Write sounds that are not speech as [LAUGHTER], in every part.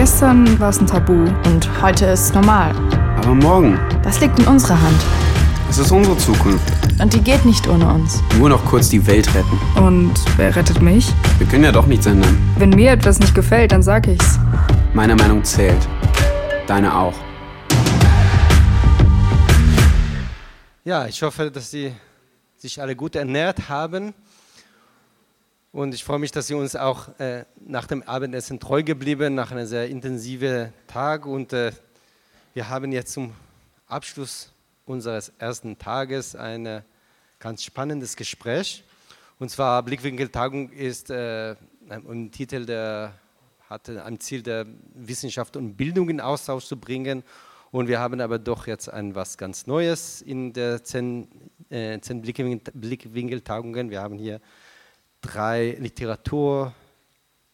Gestern war es ein Tabu und heute ist es normal. Aber morgen, Das liegt in unserer Hand. es ist unsere Zukunft. Und die geht nicht ohne uns. Nur noch kurz die Welt retten. Und wer rettet mich? Wir können ja doch nichts ändern. Wenn mir etwas nicht gefällt, dann sag ich's. Meine Meinung zählt. Deine auch. Ja, ich hoffe, dass Sie sich alle gut ernährt haben. Und ich freue mich, dass Sie uns auch äh, nach dem Abendessen treu geblieben, nach einem sehr intensiven Tag. Und äh, wir haben jetzt zum Abschluss unseres ersten Tages ein ganz spannendes Gespräch. Und zwar Blickwinkeltagung ist äh, ein Titel, der hatte ein Ziel der Wissenschaft und Bildung in Austausch zu bringen. Und wir haben aber doch jetzt ein was ganz Neues in der zehn, äh, zehn Blickwinkel, Blickwinkeltagungen. Wir haben hier drei Literatur-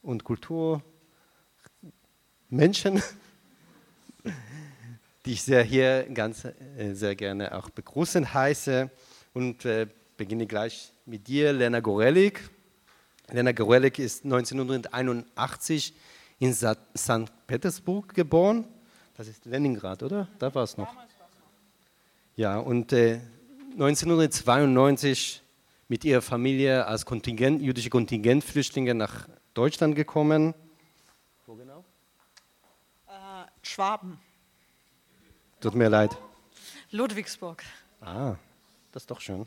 und Kulturmenschen, [LAUGHS] die ich sehr hier ganz äh, sehr gerne auch begrüßen heiße. Und äh, beginne gleich mit dir, Lena Gorelik. Lena Gorelik ist 1981 in Sa St. Petersburg geboren. Das ist Leningrad, oder? Da war es noch. Ja, und äh, 1992 mit ihrer Familie als Kontingent, jüdische Kontingentflüchtlinge nach Deutschland gekommen. Wo genau? Äh, Schwaben, Tut mir leid. Ludwigsburg. Ah, das ist doch schön.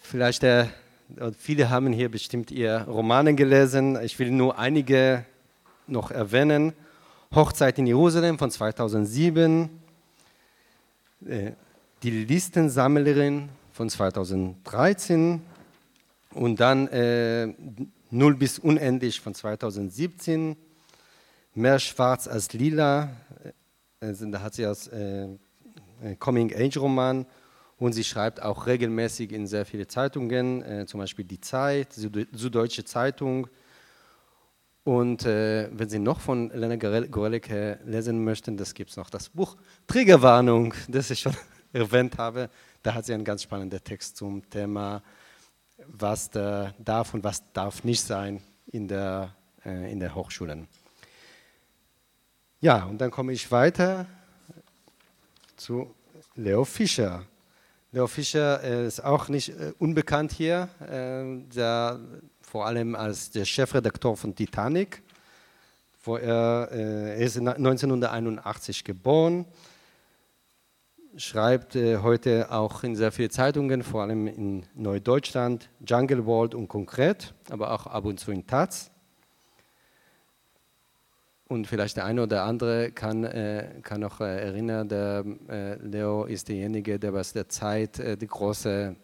Vielleicht, äh, viele haben hier bestimmt ihr Romane gelesen. Ich will nur einige noch erwähnen. Hochzeit in Jerusalem von 2007. Äh, die Listensammlerin von 2013. Und dann äh, Null bis Unendlich von 2017. Mehr Schwarz als Lila. Also, da hat sie als äh, Coming-Age-Roman und sie schreibt auch regelmäßig in sehr viele Zeitungen, äh, zum Beispiel Die Zeit, Süd Süddeutsche Zeitung. Und äh, wenn Sie noch von Lena Gorelik äh, lesen möchten, das gibt es noch das Buch Triggerwarnung, das ich schon erwähnt habe. Da hat sie einen ganz spannenden Text zum Thema, was da darf und was darf nicht sein in der, äh, in der Hochschulen. Ja, und dann komme ich weiter zu Leo Fischer. Leo Fischer äh, ist auch nicht äh, unbekannt hier, äh, der, vor allem als der Chefredakteur von Titanic. Wo er, er ist 1981 geboren, schreibt äh, heute auch in sehr vielen Zeitungen, vor allem in Neudeutschland, Jungle World und Konkret, aber auch ab und zu in Taz. Und vielleicht der eine oder andere kann, äh, kann noch äh, erinnern, der äh, Leo ist derjenige, der aus der Zeit äh, die große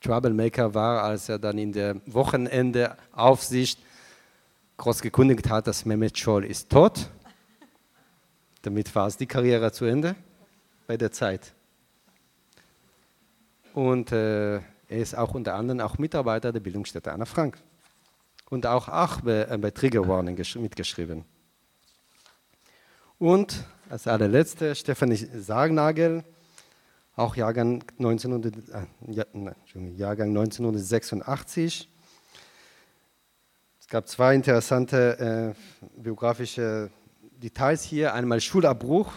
Troublemaker war, als er dann in der Wochenendeaufsicht groß gekündigt hat, dass Mehmet Scholl ist tot. Damit war es die Karriere zu Ende bei der Zeit. Und äh, er ist auch unter anderem auch Mitarbeiter der Bildungsstätte Anna Frank. Und auch, auch bei, äh, bei Trigger Warning mitgeschrieben. Und als allerletzte Stefanie Sargnagel, auch Jahrgang, 1900, äh, Jahrgang 1986. Es gab zwei interessante äh, biografische Details hier. Einmal Schulabbruch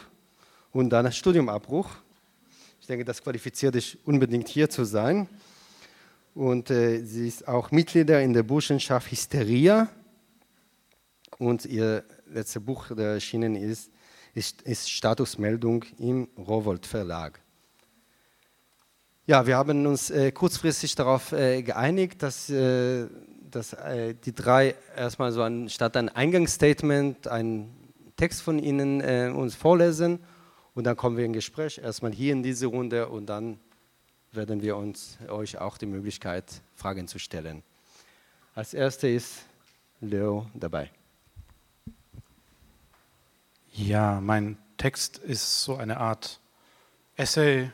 und dann Studiumabbruch. Denke, das qualifiziert dich unbedingt hier zu sein. Und äh, sie ist auch Mitglieder in der Burschenschaft Hysteria. Und ihr letztes Buch, das erschienen ist, ist, ist Statusmeldung im Rowold Verlag. Ja, wir haben uns äh, kurzfristig darauf äh, geeinigt, dass, äh, dass äh, die drei erstmal so ein, statt ein Eingangsstatement einen Text von Ihnen äh, uns vorlesen und dann kommen wir in Gespräch, erstmal hier in diese Runde und dann werden wir uns euch auch die Möglichkeit, Fragen zu stellen. Als erster ist Leo dabei. Ja, mein Text ist so eine Art Essay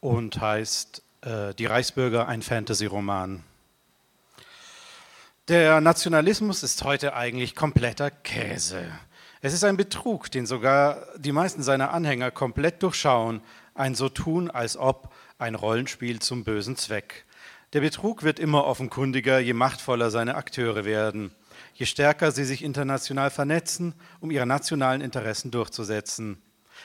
und heißt äh, Die Reichsbürger, ein Fantasy-Roman. Der Nationalismus ist heute eigentlich kompletter Käse. Es ist ein Betrug, den sogar die meisten seiner Anhänger komplett durchschauen, ein so tun, als ob ein Rollenspiel zum bösen Zweck. Der Betrug wird immer offenkundiger, je machtvoller seine Akteure werden. je stärker sie sich international vernetzen, um ihre nationalen Interessen durchzusetzen.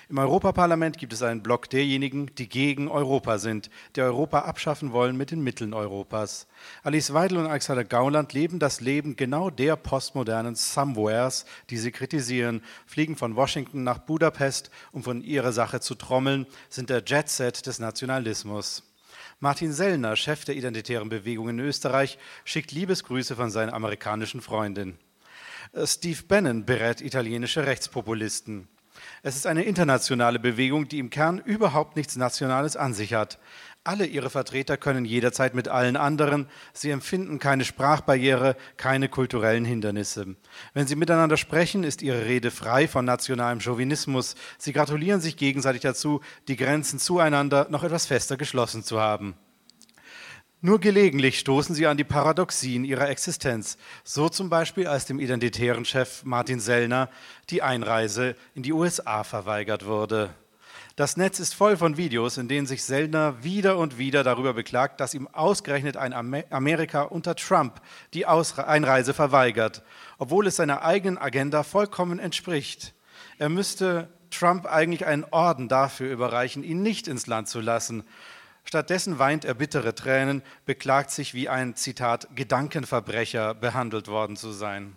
Im Europaparlament gibt es einen Block derjenigen, die gegen Europa sind, die Europa abschaffen wollen mit den Mitteln Europas. Alice Weidel und Alexander Gauland leben das Leben genau der postmodernen Somewheres, die sie kritisieren, fliegen von Washington nach Budapest, um von ihrer Sache zu trommeln, sind der Jetset des Nationalismus. Martin Sellner, Chef der Identitären Bewegung in Österreich, schickt Liebesgrüße von seiner amerikanischen Freundin. Steve Bannon berät italienische Rechtspopulisten. Es ist eine internationale Bewegung, die im Kern überhaupt nichts Nationales an sich hat. Alle ihre Vertreter können jederzeit mit allen anderen. Sie empfinden keine Sprachbarriere, keine kulturellen Hindernisse. Wenn sie miteinander sprechen, ist ihre Rede frei von nationalem Chauvinismus. Sie gratulieren sich gegenseitig dazu, die Grenzen zueinander noch etwas fester geschlossen zu haben. Nur gelegentlich stoßen sie an die Paradoxien ihrer Existenz, so zum Beispiel als dem identitären Chef Martin Sellner die Einreise in die USA verweigert wurde. Das Netz ist voll von Videos, in denen sich Sellner wieder und wieder darüber beklagt, dass ihm ausgerechnet ein Amerika unter Trump die Einreise verweigert, obwohl es seiner eigenen Agenda vollkommen entspricht. Er müsste Trump eigentlich einen Orden dafür überreichen, ihn nicht ins Land zu lassen. Stattdessen weint er bittere Tränen, beklagt sich wie ein, Zitat, Gedankenverbrecher behandelt worden zu sein.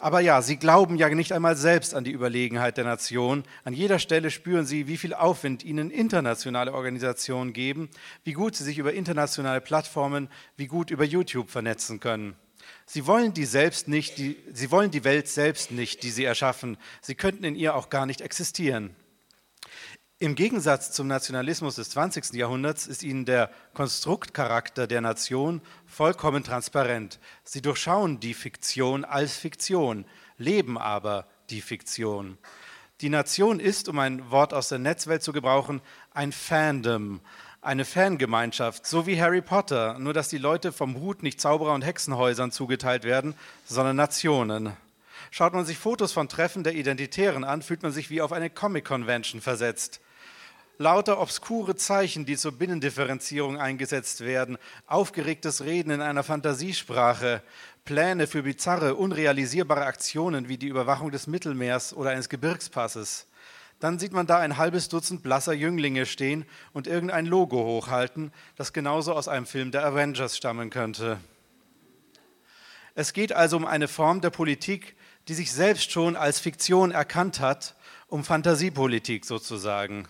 Aber ja, sie glauben ja nicht einmal selbst an die Überlegenheit der Nation. An jeder Stelle spüren sie, wie viel Aufwind ihnen internationale Organisationen geben, wie gut sie sich über internationale Plattformen, wie gut über YouTube vernetzen können. Sie wollen die selbst nicht, die, sie wollen die Welt selbst nicht, die sie erschaffen. Sie könnten in ihr auch gar nicht existieren. Im Gegensatz zum Nationalismus des 20. Jahrhunderts ist ihnen der Konstruktcharakter der Nation vollkommen transparent. Sie durchschauen die Fiktion als Fiktion, leben aber die Fiktion. Die Nation ist, um ein Wort aus der Netzwelt zu gebrauchen, ein Fandom, eine Fangemeinschaft, so wie Harry Potter, nur dass die Leute vom Hut nicht Zauberer und Hexenhäusern zugeteilt werden, sondern Nationen. Schaut man sich Fotos von Treffen der Identitären an, fühlt man sich wie auf eine Comic-Convention versetzt lauter obskure Zeichen, die zur Binnendifferenzierung eingesetzt werden, aufgeregtes Reden in einer Fantasiesprache, Pläne für bizarre, unrealisierbare Aktionen wie die Überwachung des Mittelmeers oder eines Gebirgspasses. Dann sieht man da ein halbes Dutzend blasser Jünglinge stehen und irgendein Logo hochhalten, das genauso aus einem Film der Avengers stammen könnte. Es geht also um eine Form der Politik, die sich selbst schon als Fiktion erkannt hat, um Fantasiepolitik sozusagen.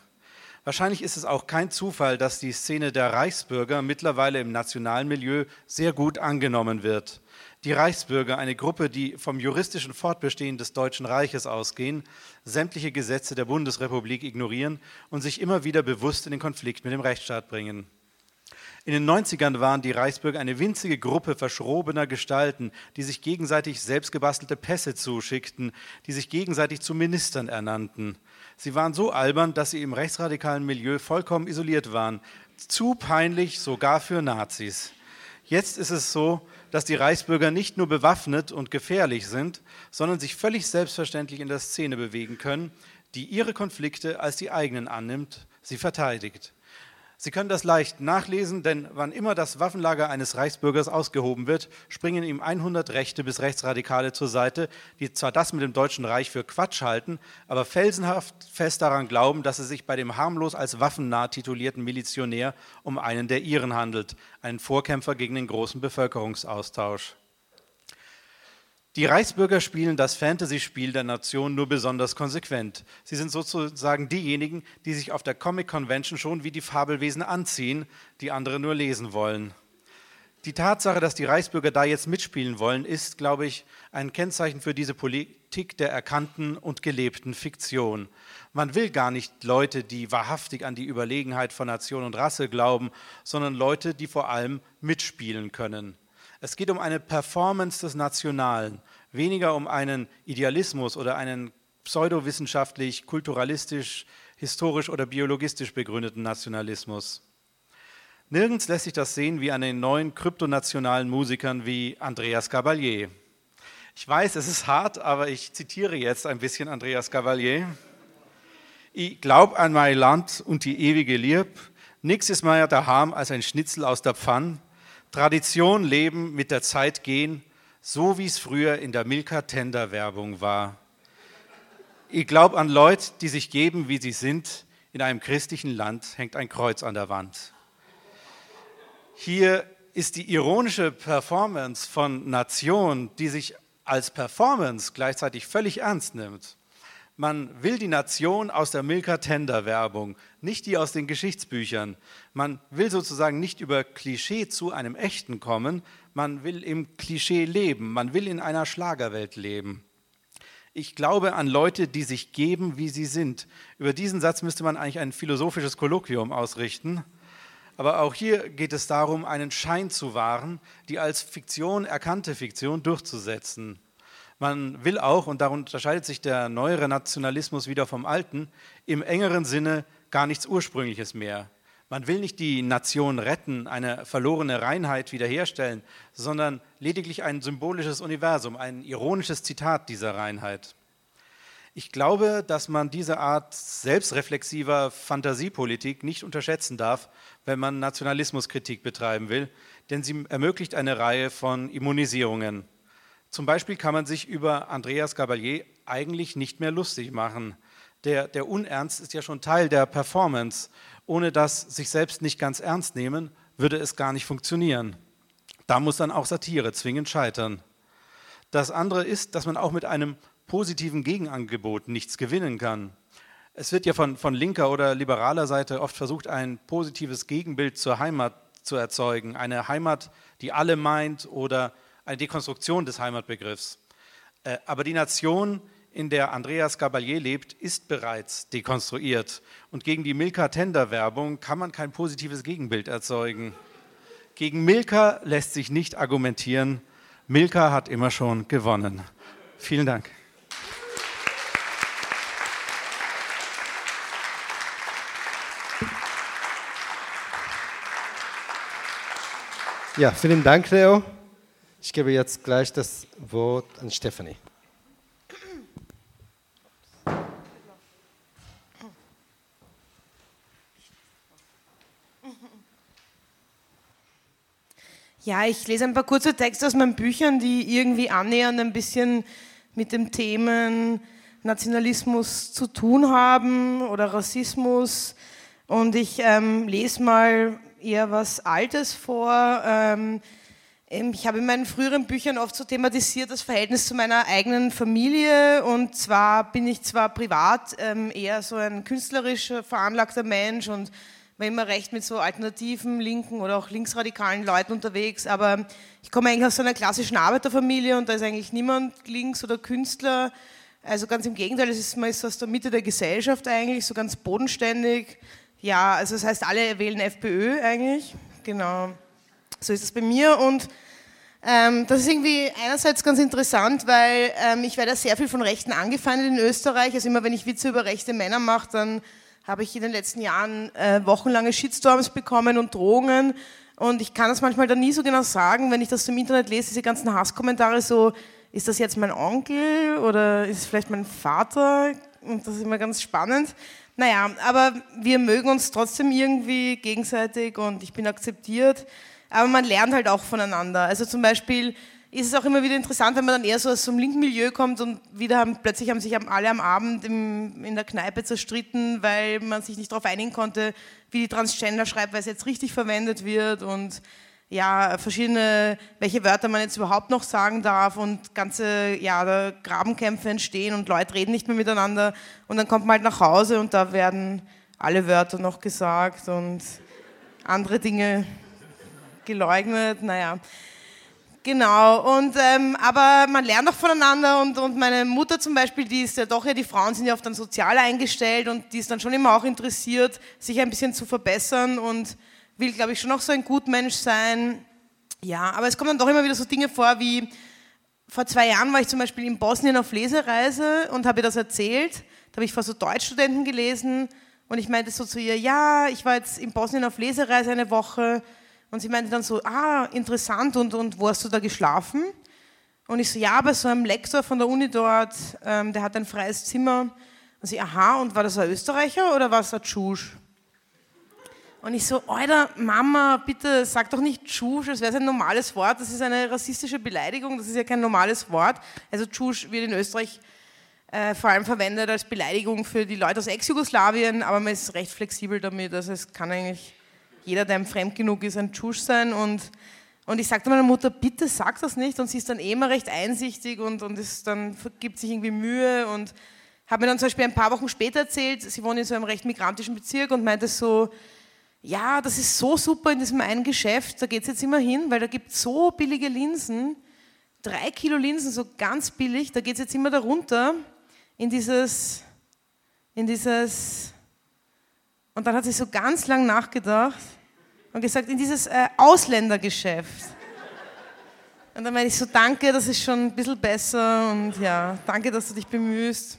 Wahrscheinlich ist es auch kein Zufall, dass die Szene der Reichsbürger mittlerweile im nationalen Milieu sehr gut angenommen wird. Die Reichsbürger, eine Gruppe, die vom juristischen Fortbestehen des Deutschen Reiches ausgehen, sämtliche Gesetze der Bundesrepublik ignorieren und sich immer wieder bewusst in den Konflikt mit dem Rechtsstaat bringen. In den 90ern waren die Reichsbürger eine winzige Gruppe verschrobener Gestalten, die sich gegenseitig selbstgebastelte Pässe zuschickten, die sich gegenseitig zu Ministern ernannten. Sie waren so albern, dass sie im rechtsradikalen Milieu vollkommen isoliert waren. Zu peinlich sogar für Nazis. Jetzt ist es so, dass die Reichsbürger nicht nur bewaffnet und gefährlich sind, sondern sich völlig selbstverständlich in der Szene bewegen können, die ihre Konflikte als die eigenen annimmt, sie verteidigt. Sie können das leicht nachlesen, denn wann immer das Waffenlager eines Reichsbürgers ausgehoben wird, springen ihm 100 Rechte bis Rechtsradikale zur Seite, die zwar das mit dem Deutschen Reich für Quatsch halten, aber felsenhaft fest daran glauben, dass es sich bei dem harmlos als waffennah titulierten Milizionär um einen der ihren handelt, einen Vorkämpfer gegen den großen Bevölkerungsaustausch. Die Reichsbürger spielen das Fantasy-Spiel der Nation nur besonders konsequent. Sie sind sozusagen diejenigen, die sich auf der Comic Convention schon wie die Fabelwesen anziehen, die andere nur lesen wollen. Die Tatsache, dass die Reichsbürger da jetzt mitspielen wollen, ist, glaube ich, ein Kennzeichen für diese Politik der erkannten und gelebten Fiktion. Man will gar nicht Leute, die wahrhaftig an die Überlegenheit von Nation und Rasse glauben, sondern Leute, die vor allem mitspielen können. Es geht um eine Performance des Nationalen, weniger um einen Idealismus oder einen pseudowissenschaftlich, kulturalistisch, historisch oder biologistisch begründeten Nationalismus. Nirgends lässt sich das sehen wie an den neuen kryptonationalen Musikern wie Andreas Gabalier. Ich weiß, es ist hart, aber ich zitiere jetzt ein bisschen Andreas Gabalier. Ich glaub an mein Land und die ewige Lieb. Nix ist mehr daheim als ein Schnitzel aus der Pfann. Tradition leben, mit der Zeit gehen, so wie es früher in der Milka Tender Werbung war. Ich glaube an Leute, die sich geben, wie sie sind. In einem christlichen Land hängt ein Kreuz an der Wand. Hier ist die ironische Performance von Nation, die sich als Performance gleichzeitig völlig ernst nimmt. Man will die Nation aus der Milka Tender Werbung, nicht die aus den Geschichtsbüchern. Man will sozusagen nicht über Klischee zu einem echten kommen, man will im Klischee leben, man will in einer Schlagerwelt leben. Ich glaube an Leute, die sich geben, wie sie sind. Über diesen Satz müsste man eigentlich ein philosophisches Kolloquium ausrichten. Aber auch hier geht es darum, einen Schein zu wahren, die als Fiktion erkannte Fiktion durchzusetzen. Man will auch, und darum unterscheidet sich der neuere Nationalismus wieder vom alten, im engeren Sinne gar nichts Ursprüngliches mehr. Man will nicht die Nation retten, eine verlorene Reinheit wiederherstellen, sondern lediglich ein symbolisches Universum, ein ironisches Zitat dieser Reinheit. Ich glaube, dass man diese Art selbstreflexiver Fantasiepolitik nicht unterschätzen darf, wenn man Nationalismuskritik betreiben will, denn sie ermöglicht eine Reihe von Immunisierungen. Zum Beispiel kann man sich über Andreas Gabalier eigentlich nicht mehr lustig machen. Der, der Unernst ist ja schon Teil der Performance. Ohne das sich selbst nicht ganz ernst nehmen, würde es gar nicht funktionieren. Da muss dann auch Satire zwingend scheitern. Das andere ist, dass man auch mit einem positiven Gegenangebot nichts gewinnen kann. Es wird ja von, von linker oder liberaler Seite oft versucht, ein positives Gegenbild zur Heimat zu erzeugen. Eine Heimat, die alle meint oder eine Dekonstruktion des Heimatbegriffs. Äh, aber die Nation, in der Andreas Gabalier lebt, ist bereits dekonstruiert. Und gegen die Milka-Tender-Werbung kann man kein positives Gegenbild erzeugen. Gegen Milka lässt sich nicht argumentieren. Milka hat immer schon gewonnen. Vielen Dank. Ja, vielen Dank, Leo. Ich gebe jetzt gleich das Wort an Stephanie. Ja, ich lese ein paar kurze Texte aus meinen Büchern, die irgendwie annähernd ein bisschen mit dem Themen Nationalismus zu tun haben oder Rassismus. Und ich ähm, lese mal eher was Altes vor. Ähm, ich habe in meinen früheren Büchern oft so thematisiert das Verhältnis zu meiner eigenen Familie und zwar bin ich zwar privat ähm, eher so ein künstlerisch veranlagter Mensch und war immer recht mit so alternativen, linken oder auch linksradikalen Leuten unterwegs, aber ich komme eigentlich aus so einer klassischen Arbeiterfamilie und da ist eigentlich niemand links oder Künstler. Also ganz im Gegenteil, es ist, man ist aus der Mitte der Gesellschaft eigentlich, so ganz bodenständig. Ja, also das heißt, alle wählen FPÖ eigentlich, genau. So ist es bei mir und ähm, das ist irgendwie einerseits ganz interessant, weil ähm, ich werde sehr viel von Rechten angefeindet in Österreich. Also immer wenn ich Witze über rechte Männer mache, dann habe ich in den letzten Jahren äh, wochenlange Shitstorms bekommen und Drohungen. Und ich kann das manchmal dann nie so genau sagen, wenn ich das im Internet lese, diese ganzen Hasskommentare so, ist das jetzt mein Onkel oder ist es vielleicht mein Vater? Und das ist immer ganz spannend. Naja, aber wir mögen uns trotzdem irgendwie gegenseitig und ich bin akzeptiert aber man lernt halt auch voneinander. Also zum Beispiel ist es auch immer wieder interessant, wenn man dann eher so aus so einem linken Milieu kommt und wieder haben, plötzlich haben sich alle am Abend im, in der Kneipe zerstritten, weil man sich nicht darauf einigen konnte, wie die Transgender-Schreibweise jetzt richtig verwendet wird und ja, verschiedene, welche Wörter man jetzt überhaupt noch sagen darf und ganze, ja, Grabenkämpfe entstehen und Leute reden nicht mehr miteinander und dann kommt man halt nach Hause und da werden alle Wörter noch gesagt und andere Dinge geleugnet, naja. Genau, und, ähm, aber man lernt auch voneinander und, und meine Mutter zum Beispiel, die ist ja doch ja, die Frauen sind ja oft dann sozial eingestellt und die ist dann schon immer auch interessiert, sich ein bisschen zu verbessern und will, glaube ich, schon auch so ein Gutmensch sein. Ja, aber es kommen dann doch immer wieder so Dinge vor wie, vor zwei Jahren war ich zum Beispiel in Bosnien auf Lesereise und habe ihr das erzählt. Da habe ich vor so Deutschstudenten gelesen und ich meinte so zu ihr, ja, ich war jetzt in Bosnien auf Lesereise eine Woche und sie meinte dann so, ah, interessant, und, und wo hast du da geschlafen? Und ich so, ja, bei so einem Lektor von der Uni dort, ähm, der hat ein freies Zimmer. Und sie, aha, und war das ein Österreicher oder war es ein Tschusch? Und ich so, Alter, Mama, bitte sag doch nicht Tschusch, als wäre ein normales Wort. Das ist eine rassistische Beleidigung, das ist ja kein normales Wort. Also Tschusch wird in Österreich äh, vor allem verwendet als Beleidigung für die Leute aus Ex-Jugoslawien, aber man ist recht flexibel damit. Also es kann eigentlich jeder, der einem fremd genug ist, ein Tschusch sein. Und, und ich sagte meiner Mutter, bitte sag das nicht. Und sie ist dann eh immer recht einsichtig und, und ist dann gibt sich irgendwie Mühe und habe mir dann zum Beispiel ein paar Wochen später erzählt, sie wohnt in so einem recht migrantischen Bezirk und meinte so, ja, das ist so super in diesem einen Geschäft, da geht es jetzt immer hin, weil da gibt es so billige Linsen, drei Kilo Linsen, so ganz billig, da geht es jetzt immer darunter in dieses, in dieses, und dann hat sie so ganz lang nachgedacht und gesagt, in dieses äh, Ausländergeschäft. Und dann meine ich so, danke, das ist schon ein bisschen besser und ja, danke, dass du dich bemühst.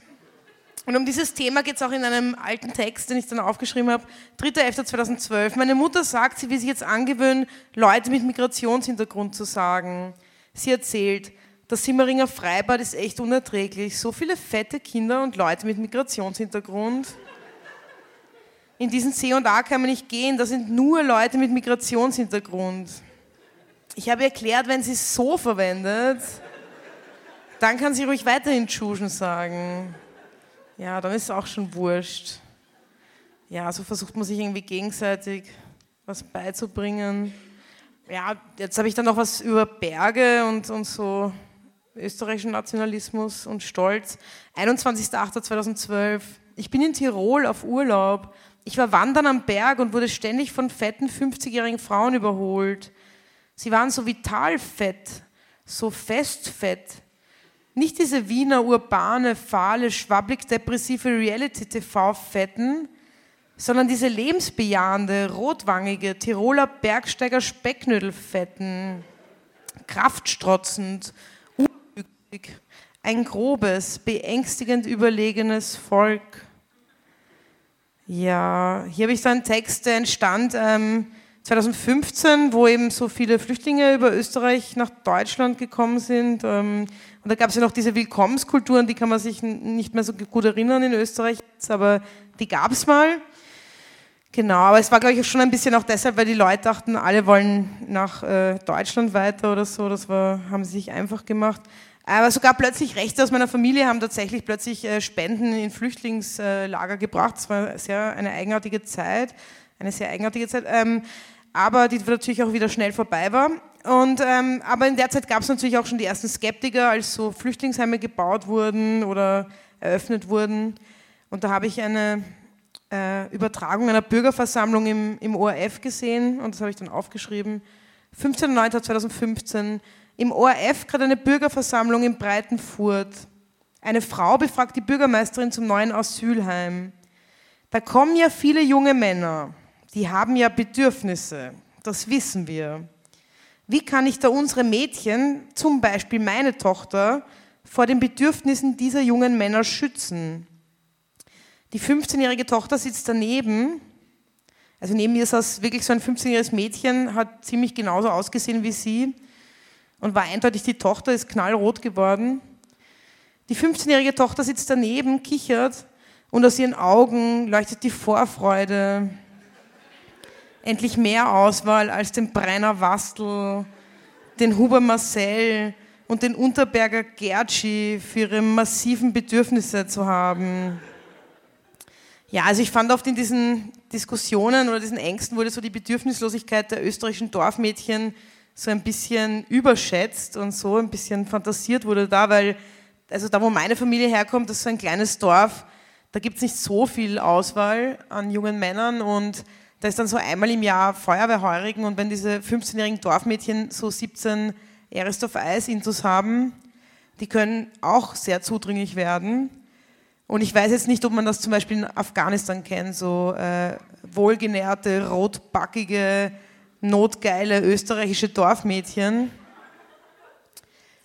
Und um dieses Thema geht es auch in einem alten Text, den ich dann aufgeschrieben habe, 3.11.2012. Meine Mutter sagt, sie will sich jetzt angewöhnen, Leute mit Migrationshintergrund zu sagen. Sie erzählt, das Simmeringer Freibad ist echt unerträglich. So viele fette Kinder und Leute mit Migrationshintergrund. In diesen C und A kann man nicht gehen, da sind nur Leute mit Migrationshintergrund. Ich habe erklärt, wenn sie es so verwendet, dann kann sie ruhig weiterhin Tschuschen sagen. Ja, dann ist es auch schon wurscht. Ja, so versucht man sich irgendwie gegenseitig was beizubringen. Ja, jetzt habe ich dann noch was über Berge und, und so österreichischen Nationalismus und Stolz. 21.08.2012. Ich bin in Tirol auf Urlaub. Ich war wandern am Berg und wurde ständig von fetten 50-jährigen Frauen überholt. Sie waren so vital fett, so festfett, nicht diese Wiener urbane, fahle, schwabblig-depressive Reality-TV-Fetten, sondern diese lebensbejahende, rotwangige Tiroler Bergsteiger-Specknödelfetten, kraftstrotzend, unüblich, ein grobes, beängstigend überlegenes Volk. Ja, hier habe ich so einen Text, der entstand ähm, 2015, wo eben so viele Flüchtlinge über Österreich nach Deutschland gekommen sind. Ähm, und da gab es ja noch diese Willkommenskulturen, die kann man sich nicht mehr so gut erinnern in Österreich, aber die gab es mal. Genau, aber es war, glaube ich, schon ein bisschen auch deshalb, weil die Leute dachten, alle wollen nach äh, Deutschland weiter oder so. Das war, haben sie sich einfach gemacht. Aber sogar plötzlich Rechte aus meiner Familie haben tatsächlich plötzlich äh, Spenden in Flüchtlingslager gebracht. Das war sehr eine eigenartige Zeit, eine sehr eigenartige Zeit. Ähm, aber die natürlich auch wieder schnell vorbei war. Und, ähm, aber in der Zeit gab es natürlich auch schon die ersten Skeptiker, als so Flüchtlingsheime gebaut wurden oder eröffnet wurden. Und da habe ich eine äh, Übertragung einer Bürgerversammlung im, im ORF gesehen und das habe ich dann aufgeschrieben. 15.09.2015 im ORF gerade eine Bürgerversammlung in Breitenfurt. Eine Frau befragt die Bürgermeisterin zum neuen Asylheim. Da kommen ja viele junge Männer, die haben ja Bedürfnisse, das wissen wir. Wie kann ich da unsere Mädchen, zum Beispiel meine Tochter, vor den Bedürfnissen dieser jungen Männer schützen? Die 15-jährige Tochter sitzt daneben. Also neben mir saß wirklich so ein 15-jähriges Mädchen, hat ziemlich genauso ausgesehen wie sie und war eindeutig die Tochter, ist knallrot geworden. Die 15-jährige Tochter sitzt daneben, kichert und aus ihren Augen leuchtet die Vorfreude, endlich mehr Auswahl als den Brenner Wastel, den Huber Marcel und den Unterberger Gertschi für ihre massiven Bedürfnisse zu haben. Ja, also ich fand oft in diesen Diskussionen oder diesen Ängsten wurde so die Bedürfnislosigkeit der österreichischen Dorfmädchen so ein bisschen überschätzt und so ein bisschen fantasiert wurde da, weil also da, wo meine Familie herkommt, das ist so ein kleines Dorf, da gibt es nicht so viel Auswahl an jungen Männern und da ist dann so einmal im Jahr Feuerwehrheurigen und wenn diese 15-jährigen Dorfmädchen so 17 Erest of Eis Intus haben, die können auch sehr zudringlich werden. Und ich weiß jetzt nicht, ob man das zum Beispiel in Afghanistan kennt, so äh, wohlgenährte, rotbackige, notgeile österreichische Dorfmädchen.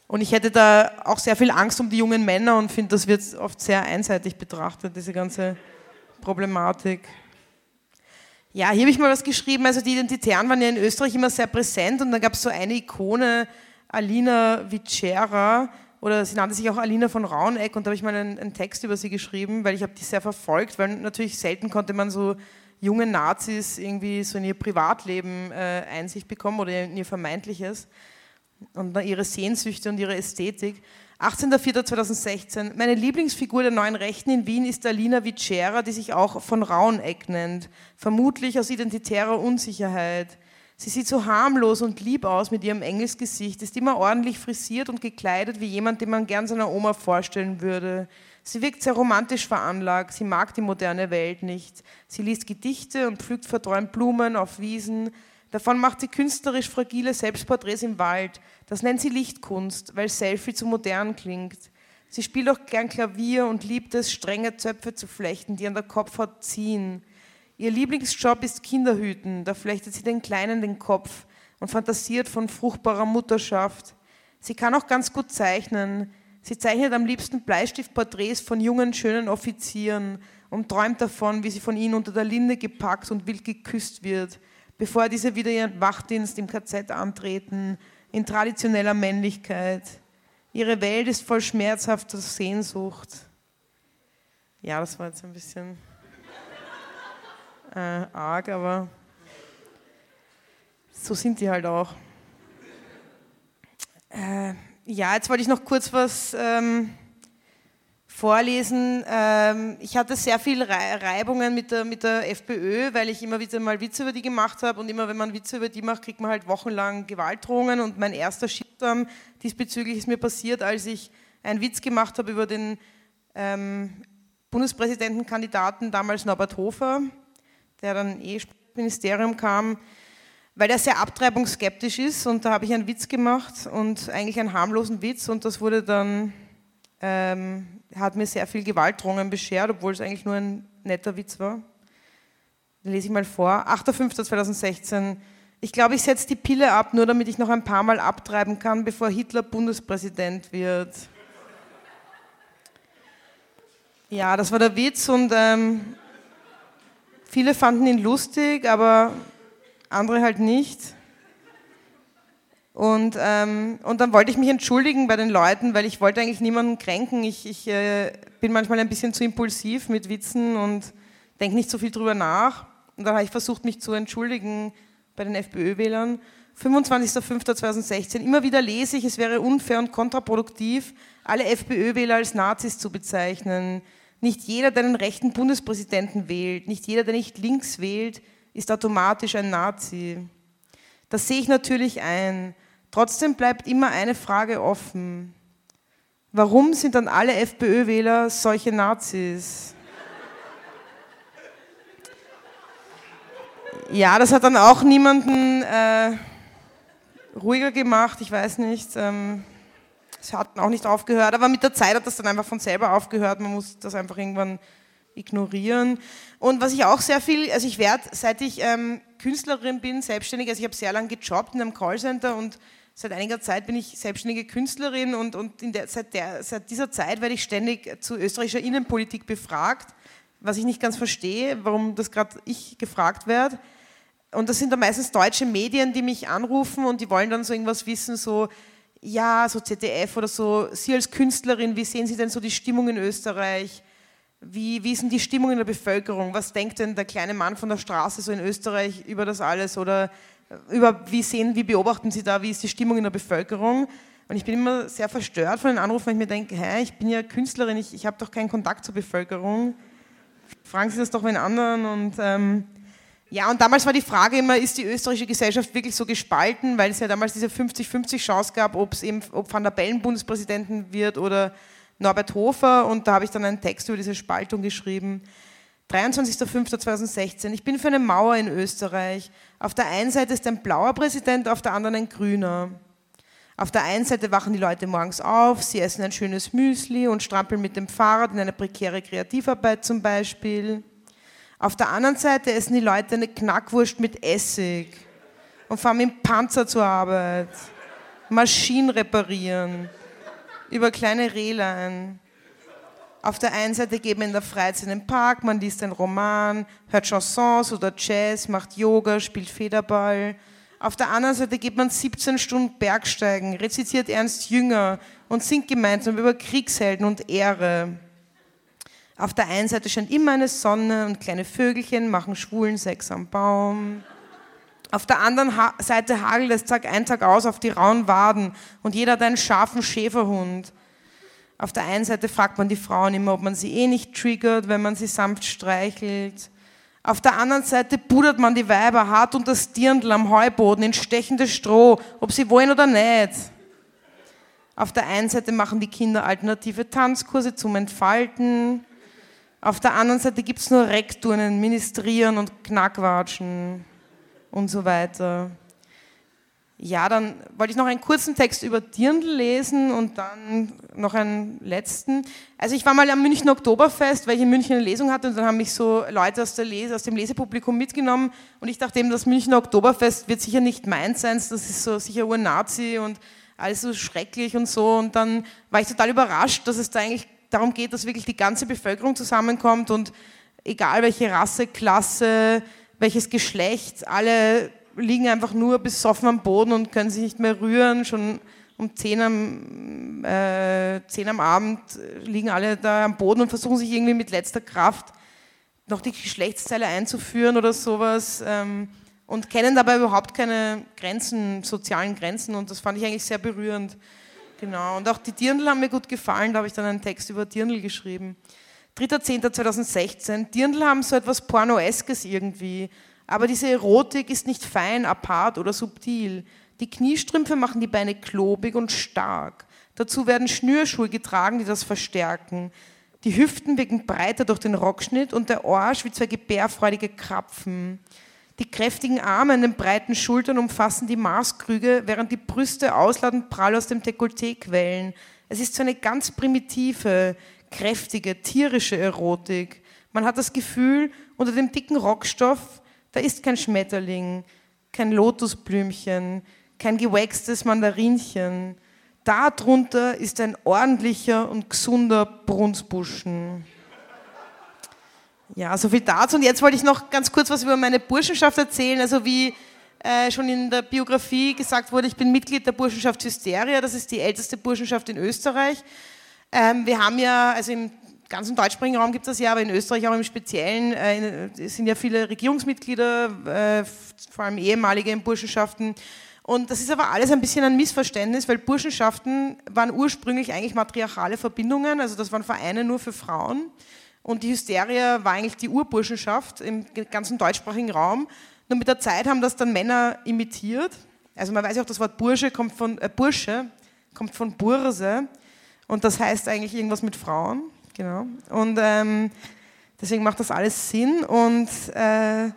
Und ich hätte da auch sehr viel Angst um die jungen Männer und finde, das wird oft sehr einseitig betrachtet, diese ganze Problematik. Ja, hier habe ich mal was geschrieben. Also die Identitären waren ja in Österreich immer sehr präsent und da gab es so eine Ikone, Alina Vicera, oder sie nannte sich auch Alina von Rauneck und da habe ich mal einen, einen, Text über sie geschrieben, weil ich habe die sehr verfolgt, weil natürlich selten konnte man so junge Nazis irgendwie so in ihr Privatleben äh, Einsicht bekommen oder in ihr vermeintliches und ihre Sehnsüchte und ihre Ästhetik. 18.04.2016. Meine Lieblingsfigur der neuen Rechten in Wien ist Alina Vicera, die sich auch von Rauneck nennt, vermutlich aus identitärer Unsicherheit. Sie sieht so harmlos und lieb aus mit ihrem Engelsgesicht, ist immer ordentlich frisiert und gekleidet wie jemand, den man gern seiner Oma vorstellen würde. Sie wirkt sehr romantisch veranlagt, sie mag die moderne Welt nicht. Sie liest Gedichte und pflückt verträumt Blumen auf Wiesen. Davon macht sie künstlerisch fragile Selbstporträts im Wald. Das nennt sie Lichtkunst, weil Selfie zu modern klingt. Sie spielt auch gern Klavier und liebt es, strenge Zöpfe zu flechten, die an der Kopfhaut ziehen. Ihr Lieblingsjob ist Kinderhüten, da flechtet sie den Kleinen den Kopf und fantasiert von fruchtbarer Mutterschaft. Sie kann auch ganz gut zeichnen. Sie zeichnet am liebsten Bleistiftporträts von jungen, schönen Offizieren und träumt davon, wie sie von ihnen unter der Linde gepackt und wild geküsst wird, bevor diese wieder ihren Wachdienst im KZ antreten, in traditioneller Männlichkeit. Ihre Welt ist voll schmerzhafter Sehnsucht. Ja, das war jetzt ein bisschen äh, arg, aber so sind die halt auch. Äh, ja, jetzt wollte ich noch kurz was ähm, vorlesen. Ähm, ich hatte sehr viele Reibungen mit der, mit der FPÖ, weil ich immer wieder mal Witze über die gemacht habe und immer wenn man Witze über die macht, kriegt man halt wochenlang Gewaltdrohungen und mein erster Shitstorm diesbezüglich ist mir passiert, als ich einen Witz gemacht habe über den ähm, Bundespräsidentenkandidaten damals Norbert Hofer der dann eh ins Ministerium kam, weil er sehr abtreibungsskeptisch ist und da habe ich einen Witz gemacht und eigentlich einen harmlosen Witz und das wurde dann, ähm, hat mir sehr viel Gewaltdrohungen beschert, obwohl es eigentlich nur ein netter Witz war. Den lese ich mal vor. 8.5.2016. Ich glaube, ich setze die Pille ab, nur damit ich noch ein paar Mal abtreiben kann, bevor Hitler Bundespräsident wird. Ja, das war der Witz und ähm, Viele fanden ihn lustig, aber andere halt nicht. Und, ähm, und dann wollte ich mich entschuldigen bei den Leuten, weil ich wollte eigentlich niemanden kränken. Ich, ich äh, bin manchmal ein bisschen zu impulsiv mit Witzen und denke nicht so viel drüber nach. Und dann habe ich versucht, mich zu entschuldigen bei den FPÖ-Wählern. 25.05.2016. Immer wieder lese ich, es wäre unfair und kontraproduktiv, alle FPÖ-Wähler als Nazis zu bezeichnen. Nicht jeder, der einen rechten Bundespräsidenten wählt, nicht jeder, der nicht links wählt, ist automatisch ein Nazi. Das sehe ich natürlich ein. Trotzdem bleibt immer eine Frage offen. Warum sind dann alle FPÖ-Wähler solche Nazis? Ja, das hat dann auch niemanden äh, ruhiger gemacht, ich weiß nicht. Ähm, es hat auch nicht aufgehört, aber mit der Zeit hat das dann einfach von selber aufgehört. Man muss das einfach irgendwann ignorieren. Und was ich auch sehr viel, also ich werde, seit ich ähm, Künstlerin bin, selbstständig, also ich habe sehr lange gejobbt in einem Callcenter und seit einiger Zeit bin ich selbstständige Künstlerin und, und der, seit, der, seit dieser Zeit werde ich ständig zu österreichischer Innenpolitik befragt, was ich nicht ganz verstehe, warum das gerade ich gefragt werde. Und das sind dann meistens deutsche Medien, die mich anrufen und die wollen dann so irgendwas wissen, so ja, so ZDF oder so, Sie als Künstlerin, wie sehen Sie denn so die Stimmung in Österreich? Wie, wie ist denn die Stimmung in der Bevölkerung? Was denkt denn der kleine Mann von der Straße so in Österreich über das alles? Oder über, wie sehen, wie beobachten Sie da, wie ist die Stimmung in der Bevölkerung? Und ich bin immer sehr verstört von den Anrufen, weil ich mir denke, hä, ich bin ja Künstlerin, ich, ich habe doch keinen Kontakt zur Bevölkerung. Fragen Sie das doch mit anderen und ähm, ja, und damals war die Frage immer, ist die österreichische Gesellschaft wirklich so gespalten, weil es ja damals diese 50-50 Chance gab, ob es eben, ob Van der Bellen Bundespräsidenten wird oder Norbert Hofer. Und da habe ich dann einen Text über diese Spaltung geschrieben. 23.05.2016. Ich bin für eine Mauer in Österreich. Auf der einen Seite ist ein blauer Präsident, auf der anderen ein grüner. Auf der einen Seite wachen die Leute morgens auf, sie essen ein schönes Müsli und strampeln mit dem Fahrrad in eine prekäre Kreativarbeit zum Beispiel. Auf der anderen Seite essen die Leute eine Knackwurst mit Essig und fahren mit dem Panzer zur Arbeit, Maschinen reparieren, über kleine Rehlein. Auf der einen Seite geht man in der Freizeit in den Park, man liest einen Roman, hört Chansons oder Jazz, macht Yoga, spielt Federball. Auf der anderen Seite geht man 17 Stunden Bergsteigen, rezitiert Ernst Jünger und singt gemeinsam über Kriegshelden und Ehre. Auf der einen Seite scheint immer eine Sonne und kleine Vögelchen machen schwulen Sex am Baum. Auf der anderen Seite hagelt es Tag ein, Tag aus auf die rauen Waden und jeder hat einen scharfen Schäferhund. Auf der einen Seite fragt man die Frauen immer, ob man sie eh nicht triggert, wenn man sie sanft streichelt. Auf der anderen Seite pudert man die Weiber hart unter das Dirndl am Heuboden in stechendes Stroh, ob sie wollen oder nicht. Auf der einen Seite machen die Kinder alternative Tanzkurse zum Entfalten. Auf der anderen Seite gibt es nur Rekturnen, Ministrieren und Knackwatschen und so weiter. Ja, dann wollte ich noch einen kurzen Text über Dirndl lesen und dann noch einen letzten. Also ich war mal am München Oktoberfest, weil ich in München eine Lesung hatte und dann haben mich so Leute aus, Lese, aus dem Lesepublikum mitgenommen und ich dachte eben, das München Oktoberfest wird sicher nicht meins sein, das ist so sicher Ur-Nazi und alles so schrecklich und so und dann war ich total überrascht, dass es da eigentlich darum geht, dass wirklich die ganze Bevölkerung zusammenkommt und egal welche Rasse, Klasse, welches Geschlecht, alle liegen einfach nur besoffen am Boden und können sich nicht mehr rühren. Schon um 10 am, äh, 10 am Abend liegen alle da am Boden und versuchen sich irgendwie mit letzter Kraft noch die Geschlechtsteile einzuführen oder sowas ähm, und kennen dabei überhaupt keine Grenzen, sozialen Grenzen und das fand ich eigentlich sehr berührend. Genau, und auch die Dirndl haben mir gut gefallen, da habe ich dann einen Text über Dirndl geschrieben. 3.10.2016, Dirndl haben so etwas Pornoeskes irgendwie. Aber diese Erotik ist nicht fein, apart oder subtil. Die Kniestrümpfe machen die Beine klobig und stark. Dazu werden Schnürschuhe getragen, die das verstärken. Die Hüften wirken breiter durch den Rockschnitt und der Arsch wie zwei gebärfreudige Krapfen. Die kräftigen Arme an den breiten Schultern umfassen die Maßkrüge, während die Brüste ausladend prall aus dem Dekolleté quellen. Es ist so eine ganz primitive, kräftige, tierische Erotik. Man hat das Gefühl, unter dem dicken Rockstoff da ist kein Schmetterling, kein Lotusblümchen, kein gewächstes Mandarinchen. Darunter ist ein ordentlicher und gesunder Brunsbuschen. Ja, so viel dazu. Und jetzt wollte ich noch ganz kurz was über meine Burschenschaft erzählen. Also wie äh, schon in der Biografie gesagt wurde, ich bin Mitglied der Burschenschaft Hysteria. Das ist die älteste Burschenschaft in Österreich. Ähm, wir haben ja, also im ganzen deutschsprachigen Raum gibt es das ja, aber in Österreich auch im Speziellen äh, sind ja viele Regierungsmitglieder, äh, vor allem ehemalige in Burschenschaften. Und das ist aber alles ein bisschen ein Missverständnis, weil Burschenschaften waren ursprünglich eigentlich matriarchale Verbindungen, also das waren Vereine nur für Frauen. Und die Hysteria war eigentlich die Urburschenschaft im ganzen deutschsprachigen Raum. Nur mit der Zeit haben das dann Männer imitiert. Also man weiß ja auch, das Wort Bursche kommt von äh, Bursche, kommt von Burse und das heißt eigentlich irgendwas mit Frauen. Genau. Und ähm, deswegen macht das alles Sinn. Und äh,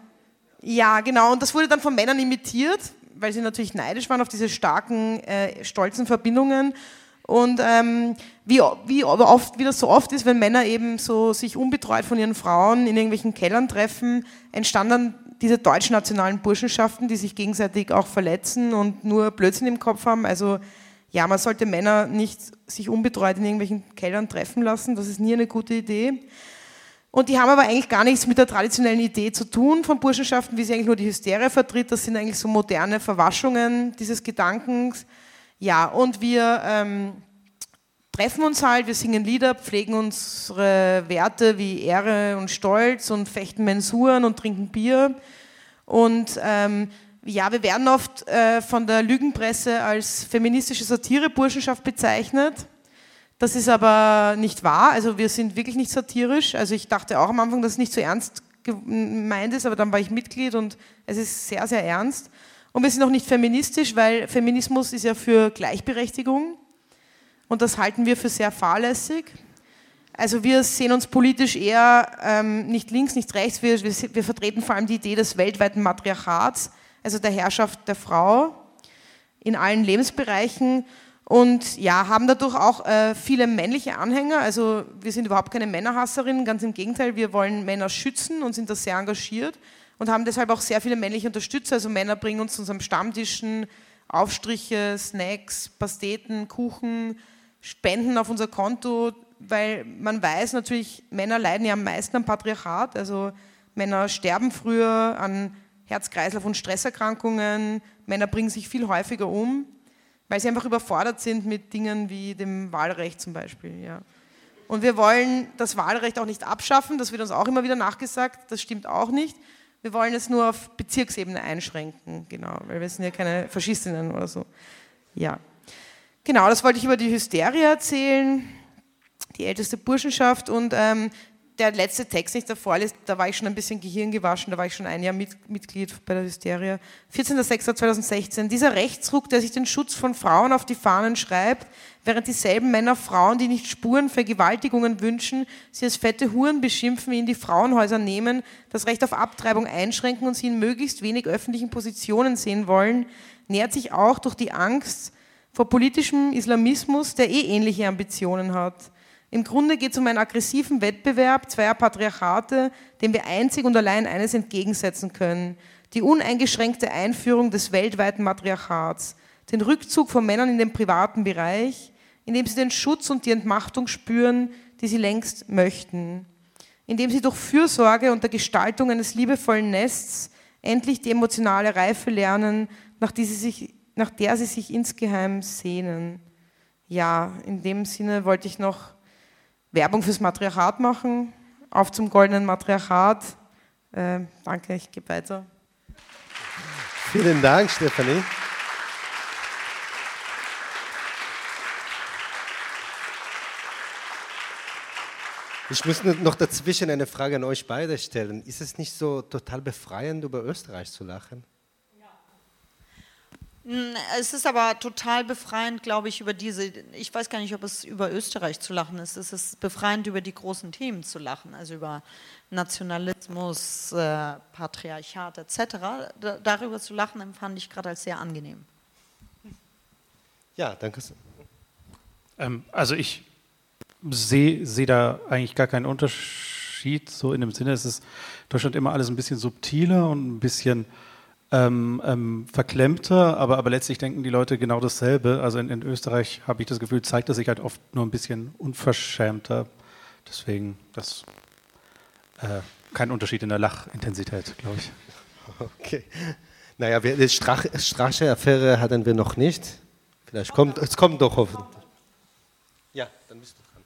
ja, genau. Und das wurde dann von Männern imitiert, weil sie natürlich neidisch waren auf diese starken, äh, stolzen Verbindungen. Und ähm, wie, wie, oft, wie das so oft ist, wenn Männer eben so sich unbetreut von ihren Frauen in irgendwelchen Kellern treffen, entstanden diese deutschnationalen Burschenschaften, die sich gegenseitig auch verletzen und nur Blödsinn im Kopf haben. Also ja, man sollte Männer nicht sich unbetreut in irgendwelchen Kellern treffen lassen, das ist nie eine gute Idee. Und die haben aber eigentlich gar nichts mit der traditionellen Idee zu tun von Burschenschaften, wie sie eigentlich nur die Hysterie vertritt. Das sind eigentlich so moderne Verwaschungen dieses Gedankens. Ja, und wir ähm, treffen uns halt, wir singen Lieder, pflegen unsere Werte wie Ehre und Stolz und fechten Mensuren und trinken Bier. Und ähm, ja, wir werden oft äh, von der Lügenpresse als feministische Satireburschenschaft bezeichnet. Das ist aber nicht wahr. Also wir sind wirklich nicht satirisch. Also ich dachte auch am Anfang, dass es nicht so ernst gemeint ist, aber dann war ich Mitglied und es ist sehr, sehr ernst. Und wir sind auch nicht feministisch, weil Feminismus ist ja für Gleichberechtigung und das halten wir für sehr fahrlässig. Also wir sehen uns politisch eher ähm, nicht links, nicht rechts. Wir, wir, wir vertreten vor allem die Idee des weltweiten Matriarchats also der Herrschaft der Frau in allen Lebensbereichen und ja, haben dadurch auch äh, viele männliche Anhänger. Also wir sind überhaupt keine Männerhasserinnen, ganz im Gegenteil, wir wollen Männer schützen und sind da sehr engagiert und haben deshalb auch sehr viele männliche Unterstützer. Also Männer bringen uns zu unserem Stammtischen Aufstriche, Snacks, Pasteten, Kuchen, Spenden auf unser Konto, weil man weiß natürlich, Männer leiden ja am meisten am Patriarchat. Also Männer sterben früher an Herz-Kreislauf- und Stresserkrankungen. Männer bringen sich viel häufiger um, weil sie einfach überfordert sind mit Dingen wie dem Wahlrecht zum Beispiel. Ja. Und wir wollen das Wahlrecht auch nicht abschaffen, das wird uns auch immer wieder nachgesagt, das stimmt auch nicht. Wir wollen es nur auf Bezirksebene einschränken, genau, weil wir sind ja keine Faschistinnen oder so. Ja. Genau, das wollte ich über die Hysterie erzählen, die älteste Burschenschaft und ähm, der letzte Text, den ich da vorlese, da war ich schon ein bisschen Gehirn gewaschen, da war ich schon ein Jahr mit, Mitglied bei der Hysteria. 14.06.2016. Dieser Rechtsruck, der sich den Schutz von Frauen auf die Fahnen schreibt, während dieselben Männer Frauen, die nicht Spuren Vergewaltigungen wünschen, sie als fette Huren beschimpfen, in die Frauenhäuser nehmen, das Recht auf Abtreibung einschränken und sie in möglichst wenig öffentlichen Positionen sehen wollen, nährt sich auch durch die Angst vor politischem Islamismus, der eh ähnliche Ambitionen hat. Im Grunde geht es um einen aggressiven Wettbewerb zweier Patriarchate, dem wir einzig und allein eines entgegensetzen können. Die uneingeschränkte Einführung des weltweiten Matriarchats, den Rückzug von Männern in den privaten Bereich, indem sie den Schutz und die Entmachtung spüren, die sie längst möchten, indem sie durch Fürsorge und der Gestaltung eines liebevollen Nests endlich die emotionale Reife lernen, nach, sich, nach der sie sich insgeheim sehnen. Ja, in dem Sinne wollte ich noch Werbung fürs Matriarchat machen. Auf zum goldenen Matriarchat. Äh, danke, ich gebe weiter. Vielen Dank, Stefanie. Ich muss noch dazwischen eine Frage an euch beide stellen. Ist es nicht so total befreiend, über Österreich zu lachen? Es ist aber total befreiend, glaube ich, über diese, ich weiß gar nicht, ob es über Österreich zu lachen ist, es ist befreiend, über die großen Themen zu lachen, also über Nationalismus, äh, Patriarchat etc. darüber zu lachen, empfand ich gerade als sehr angenehm. Ja, danke. Ähm, also ich sehe seh da eigentlich gar keinen Unterschied, so in dem Sinne, es ist Deutschland immer alles ein bisschen subtiler und ein bisschen ähm, ähm, verklemmter, aber, aber letztlich denken die Leute genau dasselbe. Also in, in Österreich habe ich das Gefühl, zeigt er sich halt oft nur ein bisschen unverschämter. Deswegen, das äh, kein Unterschied in der Lachintensität, glaube ich. [LAUGHS] Okay. Naja, wir, die Strache-Affäre hatten wir noch nicht. Vielleicht kommt es kommt doch hoffentlich. Ja, dann bist du dran.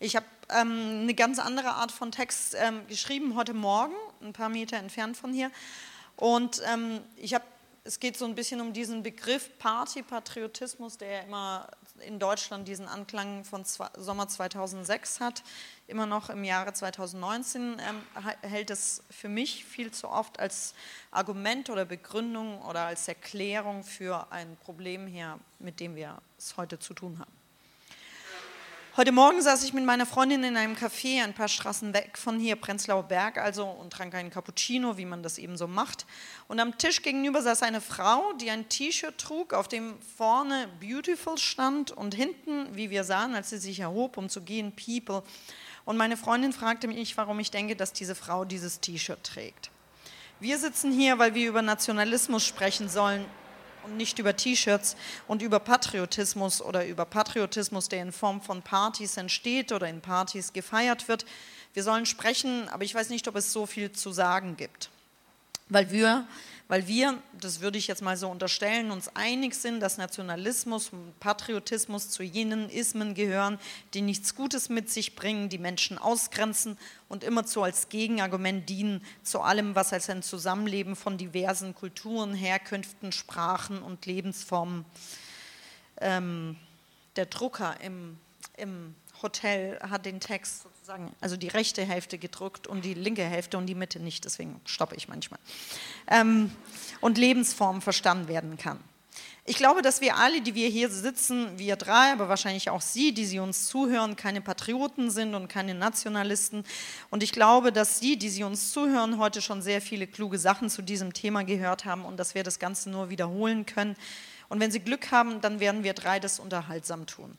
Ich habe ähm, eine ganz andere Art von Text ähm, geschrieben heute Morgen, ein paar Meter entfernt von hier. Und ähm, ich habe, es geht so ein bisschen um diesen Begriff Partypatriotismus, der ja immer in Deutschland diesen Anklang von zwei, Sommer 2006 hat. Immer noch im Jahre 2019 ähm, hält es für mich viel zu oft als Argument oder Begründung oder als Erklärung für ein Problem her, mit dem wir es heute zu tun haben. Heute Morgen saß ich mit meiner Freundin in einem Café ein paar Straßen weg von hier, Prenzlauer Berg, also und trank einen Cappuccino, wie man das eben so macht. Und am Tisch gegenüber saß eine Frau, die ein T-Shirt trug, auf dem vorne Beautiful stand und hinten, wie wir sahen, als sie sich erhob, um zu gehen, People. Und meine Freundin fragte mich, warum ich denke, dass diese Frau dieses T-Shirt trägt. Wir sitzen hier, weil wir über Nationalismus sprechen sollen und nicht über T-Shirts und über Patriotismus oder über Patriotismus, der in Form von Partys entsteht oder in Partys gefeiert wird. Wir sollen sprechen, aber ich weiß nicht, ob es so viel zu sagen gibt. Weil wir weil wir, das würde ich jetzt mal so unterstellen, uns einig sind, dass Nationalismus und Patriotismus zu jenen Ismen gehören, die nichts Gutes mit sich bringen, die Menschen ausgrenzen und immerzu als Gegenargument dienen zu allem, was als ein Zusammenleben von diversen Kulturen, Herkünften, Sprachen und Lebensformen ähm, der Drucker im, im Hotel hat den Text sozusagen, also die rechte Hälfte gedruckt und die linke Hälfte und die Mitte nicht, deswegen stoppe ich manchmal. Ähm, und Lebensform verstanden werden kann. Ich glaube, dass wir alle, die wir hier sitzen, wir drei, aber wahrscheinlich auch Sie, die Sie uns zuhören, keine Patrioten sind und keine Nationalisten. Und ich glaube, dass Sie, die Sie uns zuhören, heute schon sehr viele kluge Sachen zu diesem Thema gehört haben und dass wir das Ganze nur wiederholen können. Und wenn Sie Glück haben, dann werden wir drei das unterhaltsam tun.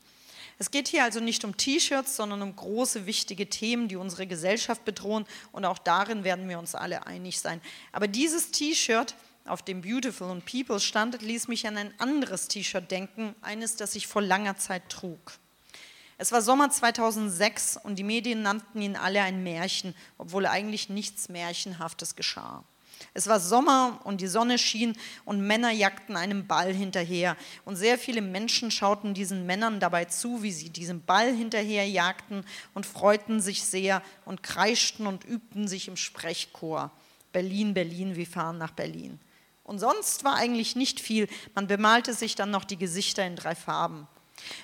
Es geht hier also nicht um T-Shirts, sondern um große, wichtige Themen, die unsere Gesellschaft bedrohen. Und auch darin werden wir uns alle einig sein. Aber dieses T-Shirt, auf dem Beautiful und People stand, ließ mich an ein anderes T-Shirt denken, eines, das ich vor langer Zeit trug. Es war Sommer 2006 und die Medien nannten ihn alle ein Märchen, obwohl eigentlich nichts Märchenhaftes geschah. Es war Sommer und die Sonne schien und Männer jagten einem Ball hinterher. Und sehr viele Menschen schauten diesen Männern dabei zu, wie sie diesem Ball hinterher jagten und freuten sich sehr und kreischten und übten sich im Sprechchor. Berlin, Berlin, wir fahren nach Berlin. Und sonst war eigentlich nicht viel. Man bemalte sich dann noch die Gesichter in drei Farben.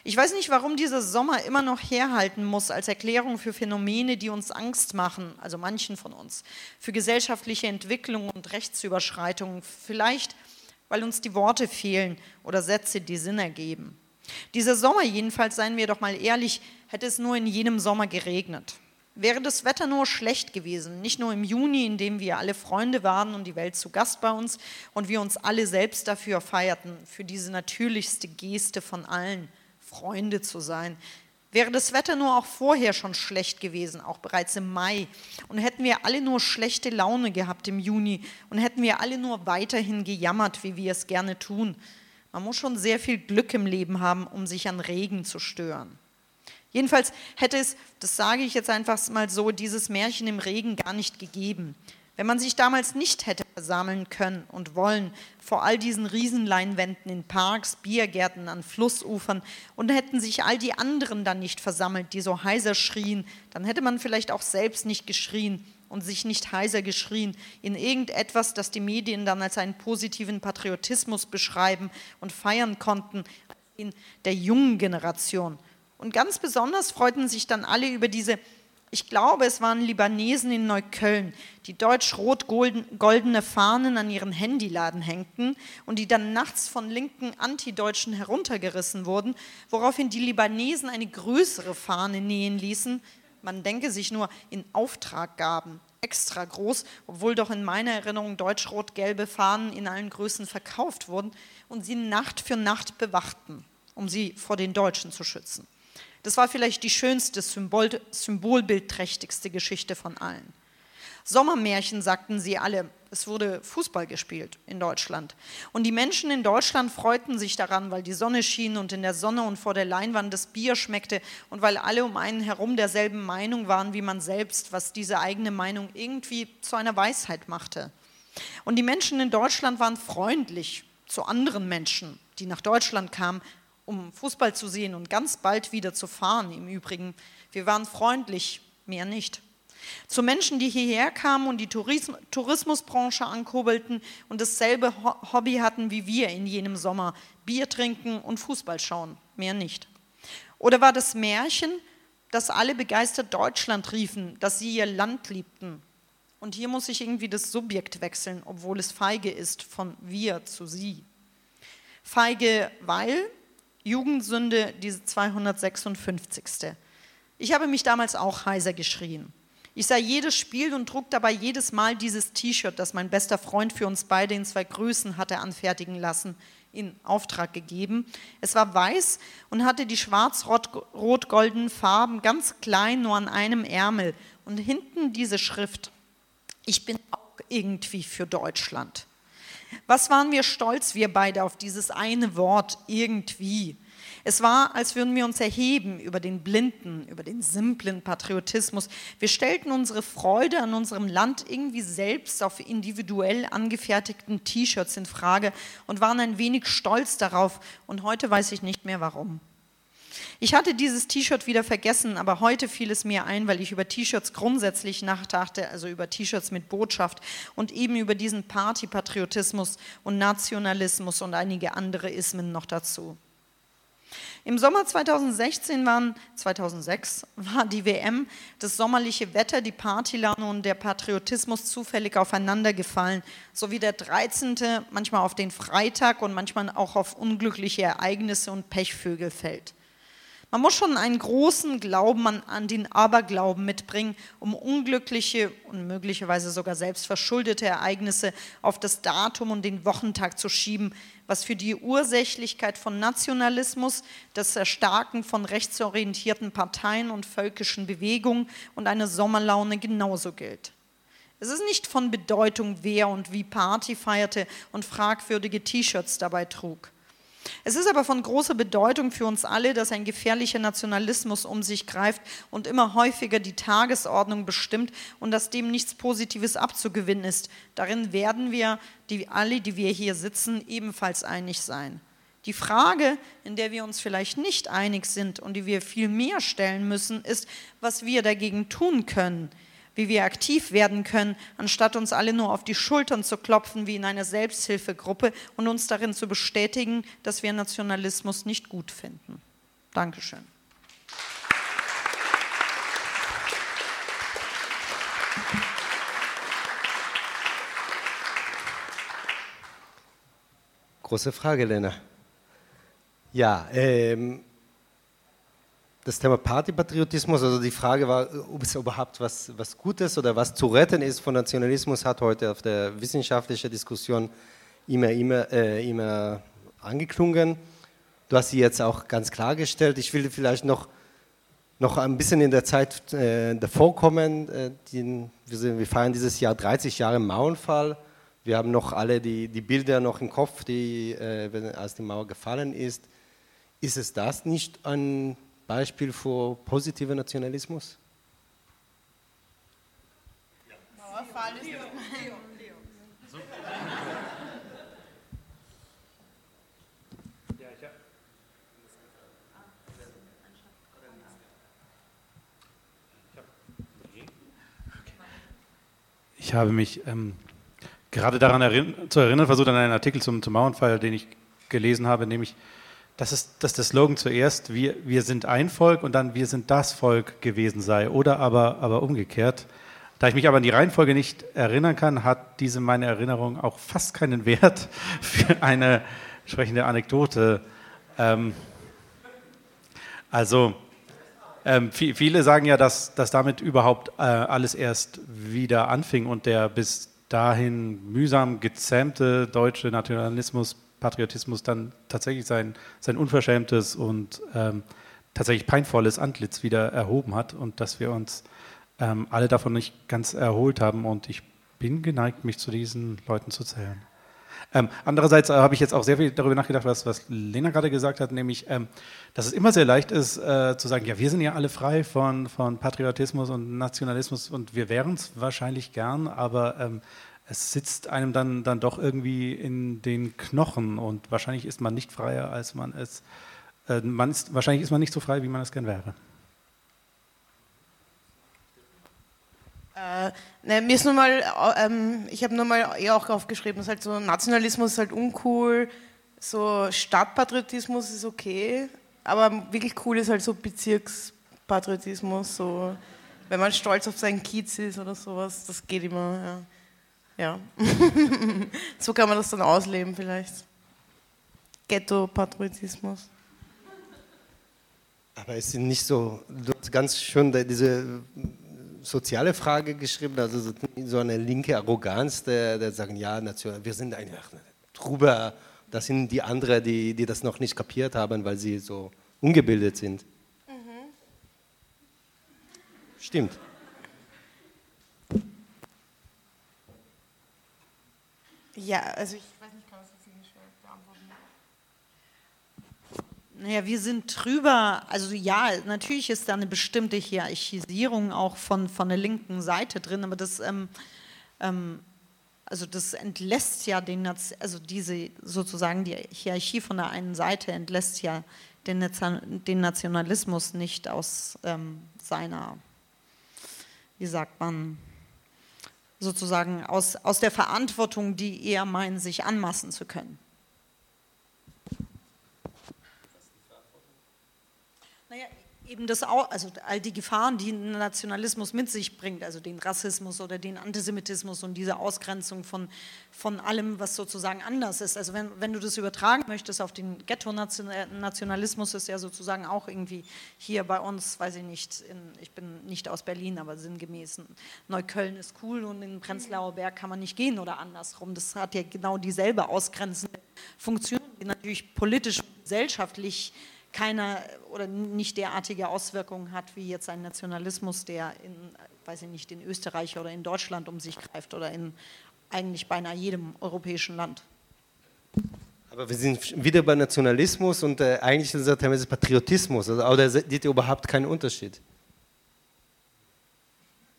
Ich weiß nicht, warum dieser Sommer immer noch herhalten muss als Erklärung für Phänomene, die uns Angst machen, also manchen von uns, für gesellschaftliche Entwicklung und Rechtsüberschreitungen, vielleicht weil uns die Worte fehlen oder Sätze, die Sinn ergeben. Dieser Sommer jedenfalls, seien wir doch mal ehrlich, hätte es nur in jenem Sommer geregnet. Wäre das Wetter nur schlecht gewesen, nicht nur im Juni, in dem wir alle Freunde waren und die Welt zu Gast bei uns und wir uns alle selbst dafür feierten, für diese natürlichste Geste von allen, Freunde zu sein. Wäre das Wetter nur auch vorher schon schlecht gewesen, auch bereits im Mai, und hätten wir alle nur schlechte Laune gehabt im Juni und hätten wir alle nur weiterhin gejammert, wie wir es gerne tun. Man muss schon sehr viel Glück im Leben haben, um sich an Regen zu stören. Jedenfalls hätte es, das sage ich jetzt einfach mal so, dieses Märchen im Regen gar nicht gegeben. Wenn man sich damals nicht hätte versammeln können und wollen vor all diesen Riesenleinwänden in Parks, Biergärten, an Flussufern und hätten sich all die anderen dann nicht versammelt, die so heiser schrien, dann hätte man vielleicht auch selbst nicht geschrien und sich nicht heiser geschrien in irgendetwas, das die Medien dann als einen positiven Patriotismus beschreiben und feiern konnten, in der jungen Generation. Und ganz besonders freuten sich dann alle über diese ich glaube, es waren Libanesen in Neukölln, die deutsch-rot-goldene Fahnen an ihren Handyladen hängten und die dann nachts von linken Antideutschen heruntergerissen wurden, woraufhin die Libanesen eine größere Fahne nähen ließen. Man denke sich nur, in Auftrag gaben, extra groß, obwohl doch in meiner Erinnerung deutsch-rot-gelbe Fahnen in allen Größen verkauft wurden und sie Nacht für Nacht bewachten, um sie vor den Deutschen zu schützen. Das war vielleicht die schönste, Symbol, symbolbildträchtigste Geschichte von allen. Sommermärchen sagten sie alle. Es wurde Fußball gespielt in Deutschland. Und die Menschen in Deutschland freuten sich daran, weil die Sonne schien und in der Sonne und vor der Leinwand das Bier schmeckte und weil alle um einen herum derselben Meinung waren wie man selbst, was diese eigene Meinung irgendwie zu einer Weisheit machte. Und die Menschen in Deutschland waren freundlich zu anderen Menschen, die nach Deutschland kamen, um Fußball zu sehen und ganz bald wieder zu fahren. Im Übrigen, wir waren freundlich, mehr nicht. Zu Menschen, die hierher kamen und die Tourismusbranche ankurbelten und dasselbe Hobby hatten wie wir in jenem Sommer, Bier trinken und Fußball schauen, mehr nicht. Oder war das Märchen, dass alle begeistert Deutschland riefen, dass sie ihr Land liebten? Und hier muss ich irgendwie das Subjekt wechseln, obwohl es feige ist, von wir zu sie. Feige, weil Jugendsünde, diese 256. Ich habe mich damals auch heiser geschrien. Ich sah jedes Spiel und trug dabei jedes Mal dieses T-Shirt, das mein bester Freund für uns beide in zwei Größen hatte anfertigen lassen, in Auftrag gegeben. Es war weiß und hatte die schwarz-rot-goldenen Farben ganz klein nur an einem Ärmel und hinten diese Schrift. Ich bin auch irgendwie für Deutschland. Was waren wir stolz, wir beide, auf dieses eine Wort irgendwie. Es war, als würden wir uns erheben über den blinden, über den simplen Patriotismus. Wir stellten unsere Freude an unserem Land irgendwie selbst auf individuell angefertigten T-Shirts in Frage und waren ein wenig stolz darauf. Und heute weiß ich nicht mehr warum. Ich hatte dieses T-Shirt wieder vergessen, aber heute fiel es mir ein, weil ich über T-Shirts grundsätzlich nachdachte, also über T-Shirts mit Botschaft und eben über diesen Partypatriotismus und Nationalismus und einige andere Ismen noch dazu. Im Sommer 2016 waren, 2006 war die WM, das sommerliche Wetter, die Partylaune und der Patriotismus zufällig aufeinander gefallen, sowie der 13. manchmal auf den Freitag und manchmal auch auf unglückliche Ereignisse und Pechvögel fällt. Man muss schon einen großen Glauben an, an, den Aberglauben mitbringen, um unglückliche und möglicherweise sogar selbstverschuldete Ereignisse auf das Datum und den Wochentag zu schieben, was für die Ursächlichkeit von Nationalismus, das Erstarken von rechtsorientierten Parteien und völkischen Bewegungen und eine Sommerlaune genauso gilt. Es ist nicht von Bedeutung, wer und wie Party feierte und fragwürdige T-Shirts dabei trug. Es ist aber von großer Bedeutung für uns alle, dass ein gefährlicher Nationalismus um sich greift und immer häufiger die Tagesordnung bestimmt und dass dem nichts Positives abzugewinnen ist. Darin werden wir, die, alle, die wir hier sitzen, ebenfalls einig sein. Die Frage, in der wir uns vielleicht nicht einig sind und die wir viel mehr stellen müssen, ist, was wir dagegen tun können wie wir aktiv werden können, anstatt uns alle nur auf die Schultern zu klopfen wie in einer Selbsthilfegruppe und uns darin zu bestätigen, dass wir Nationalismus nicht gut finden. Dankeschön. Große Frage, Lena. Ja, ähm, das Thema Partypatriotismus, also die Frage war, ob es überhaupt was, was Gutes oder was zu retten ist von Nationalismus, hat heute auf der wissenschaftlichen Diskussion immer, immer, äh, immer angeklungen. Du hast sie jetzt auch ganz klargestellt. Ich will vielleicht noch, noch ein bisschen in der Zeit äh, davor kommen. Äh, die, wir, sind, wir, feiern dieses Jahr 30 Jahre Mauernfall. Wir haben noch alle die, die Bilder noch im Kopf, die, äh, als die Mauer gefallen ist. Ist es das nicht ein Beispiel für positiven Nationalismus? Mauerfall ist Ich habe mich ähm, gerade daran erinn zu erinnern versucht, an einen Artikel zum, zum Mauernfall, den ich gelesen habe, nämlich dass, es, dass der Slogan zuerst wir, wir sind ein Volk und dann wir sind das Volk gewesen sei oder aber, aber umgekehrt. Da ich mich aber an die Reihenfolge nicht erinnern kann, hat diese meine Erinnerung auch fast keinen Wert [LAUGHS] für eine entsprechende Anekdote. Ähm, also ähm, viele sagen ja, dass, dass damit überhaupt äh, alles erst wieder anfing und der bis dahin mühsam gezähmte deutsche Nationalismus Patriotismus dann tatsächlich sein, sein unverschämtes und ähm, tatsächlich peinvolles Antlitz wieder erhoben hat und dass wir uns ähm, alle davon nicht ganz erholt haben. Und ich bin geneigt, mich zu diesen Leuten zu zählen. Ähm, andererseits äh, habe ich jetzt auch sehr viel darüber nachgedacht, was, was Lena gerade gesagt hat, nämlich, ähm, dass es immer sehr leicht ist, äh, zu sagen, ja, wir sind ja alle frei von, von Patriotismus und Nationalismus und wir wären es wahrscheinlich gern, aber ähm, es sitzt einem dann, dann doch irgendwie in den Knochen und wahrscheinlich ist man nicht freier, als man es, äh, man ist, wahrscheinlich ist man nicht so frei, wie man es gern wäre. Äh, ne, mir ist nur mal, ähm, ich habe nur mal eher auch aufgeschrieben, dass halt so Nationalismus ist halt uncool, so Stadtpatriotismus ist okay, aber wirklich cool ist halt so Bezirkspatriotismus, so wenn man stolz auf seinen Kiez ist oder sowas, das geht immer, ja. Ja. [LAUGHS] so kann man das dann ausleben vielleicht. Ghetto-Patriotismus. Aber es sind nicht so, du hast ganz schön diese soziale Frage geschrieben, also so eine linke Arroganz, der, der sagen, ja, wir sind einfach drüber, das sind die anderen, die, die das noch nicht kapiert haben, weil sie so ungebildet sind. Mhm. Stimmt. Ja, also ich weiß nicht, kann das jetzt nicht beantworten. Naja, wir sind drüber, also ja, natürlich ist da eine bestimmte Hierarchisierung auch von, von der linken Seite drin, aber das, ähm, ähm, also das entlässt ja den, also diese sozusagen die Hierarchie von der einen Seite entlässt ja den, den Nationalismus nicht aus ähm, seiner, wie sagt man, sozusagen aus, aus der Verantwortung, die eher meinen, sich anmaßen zu können. Naja, eben das auch, also all die Gefahren, die ein Nationalismus mit sich bringt, also den Rassismus oder den Antisemitismus und diese Ausgrenzung von, von allem, was sozusagen anders ist. Also wenn, wenn du das übertragen möchtest auf den Ghetto-Nationalismus, ist ja sozusagen auch irgendwie hier bei uns, weiß ich nicht, in, ich bin nicht aus Berlin, aber sinngemäß, Neukölln ist cool und in Prenzlauer Berg kann man nicht gehen oder andersrum. Das hat ja genau dieselbe ausgrenzende Funktion, die natürlich politisch, gesellschaftlich keine oder nicht derartige Auswirkungen hat wie jetzt ein Nationalismus, der in, weiß ich nicht, in Österreich oder in Deutschland um sich greift oder in eigentlich beinahe jedem europäischen Land. Aber wir sind wieder bei Nationalismus und äh, eigentlich ist das teilweise Patriotismus. Also, oder seht ihr überhaupt keinen Unterschied?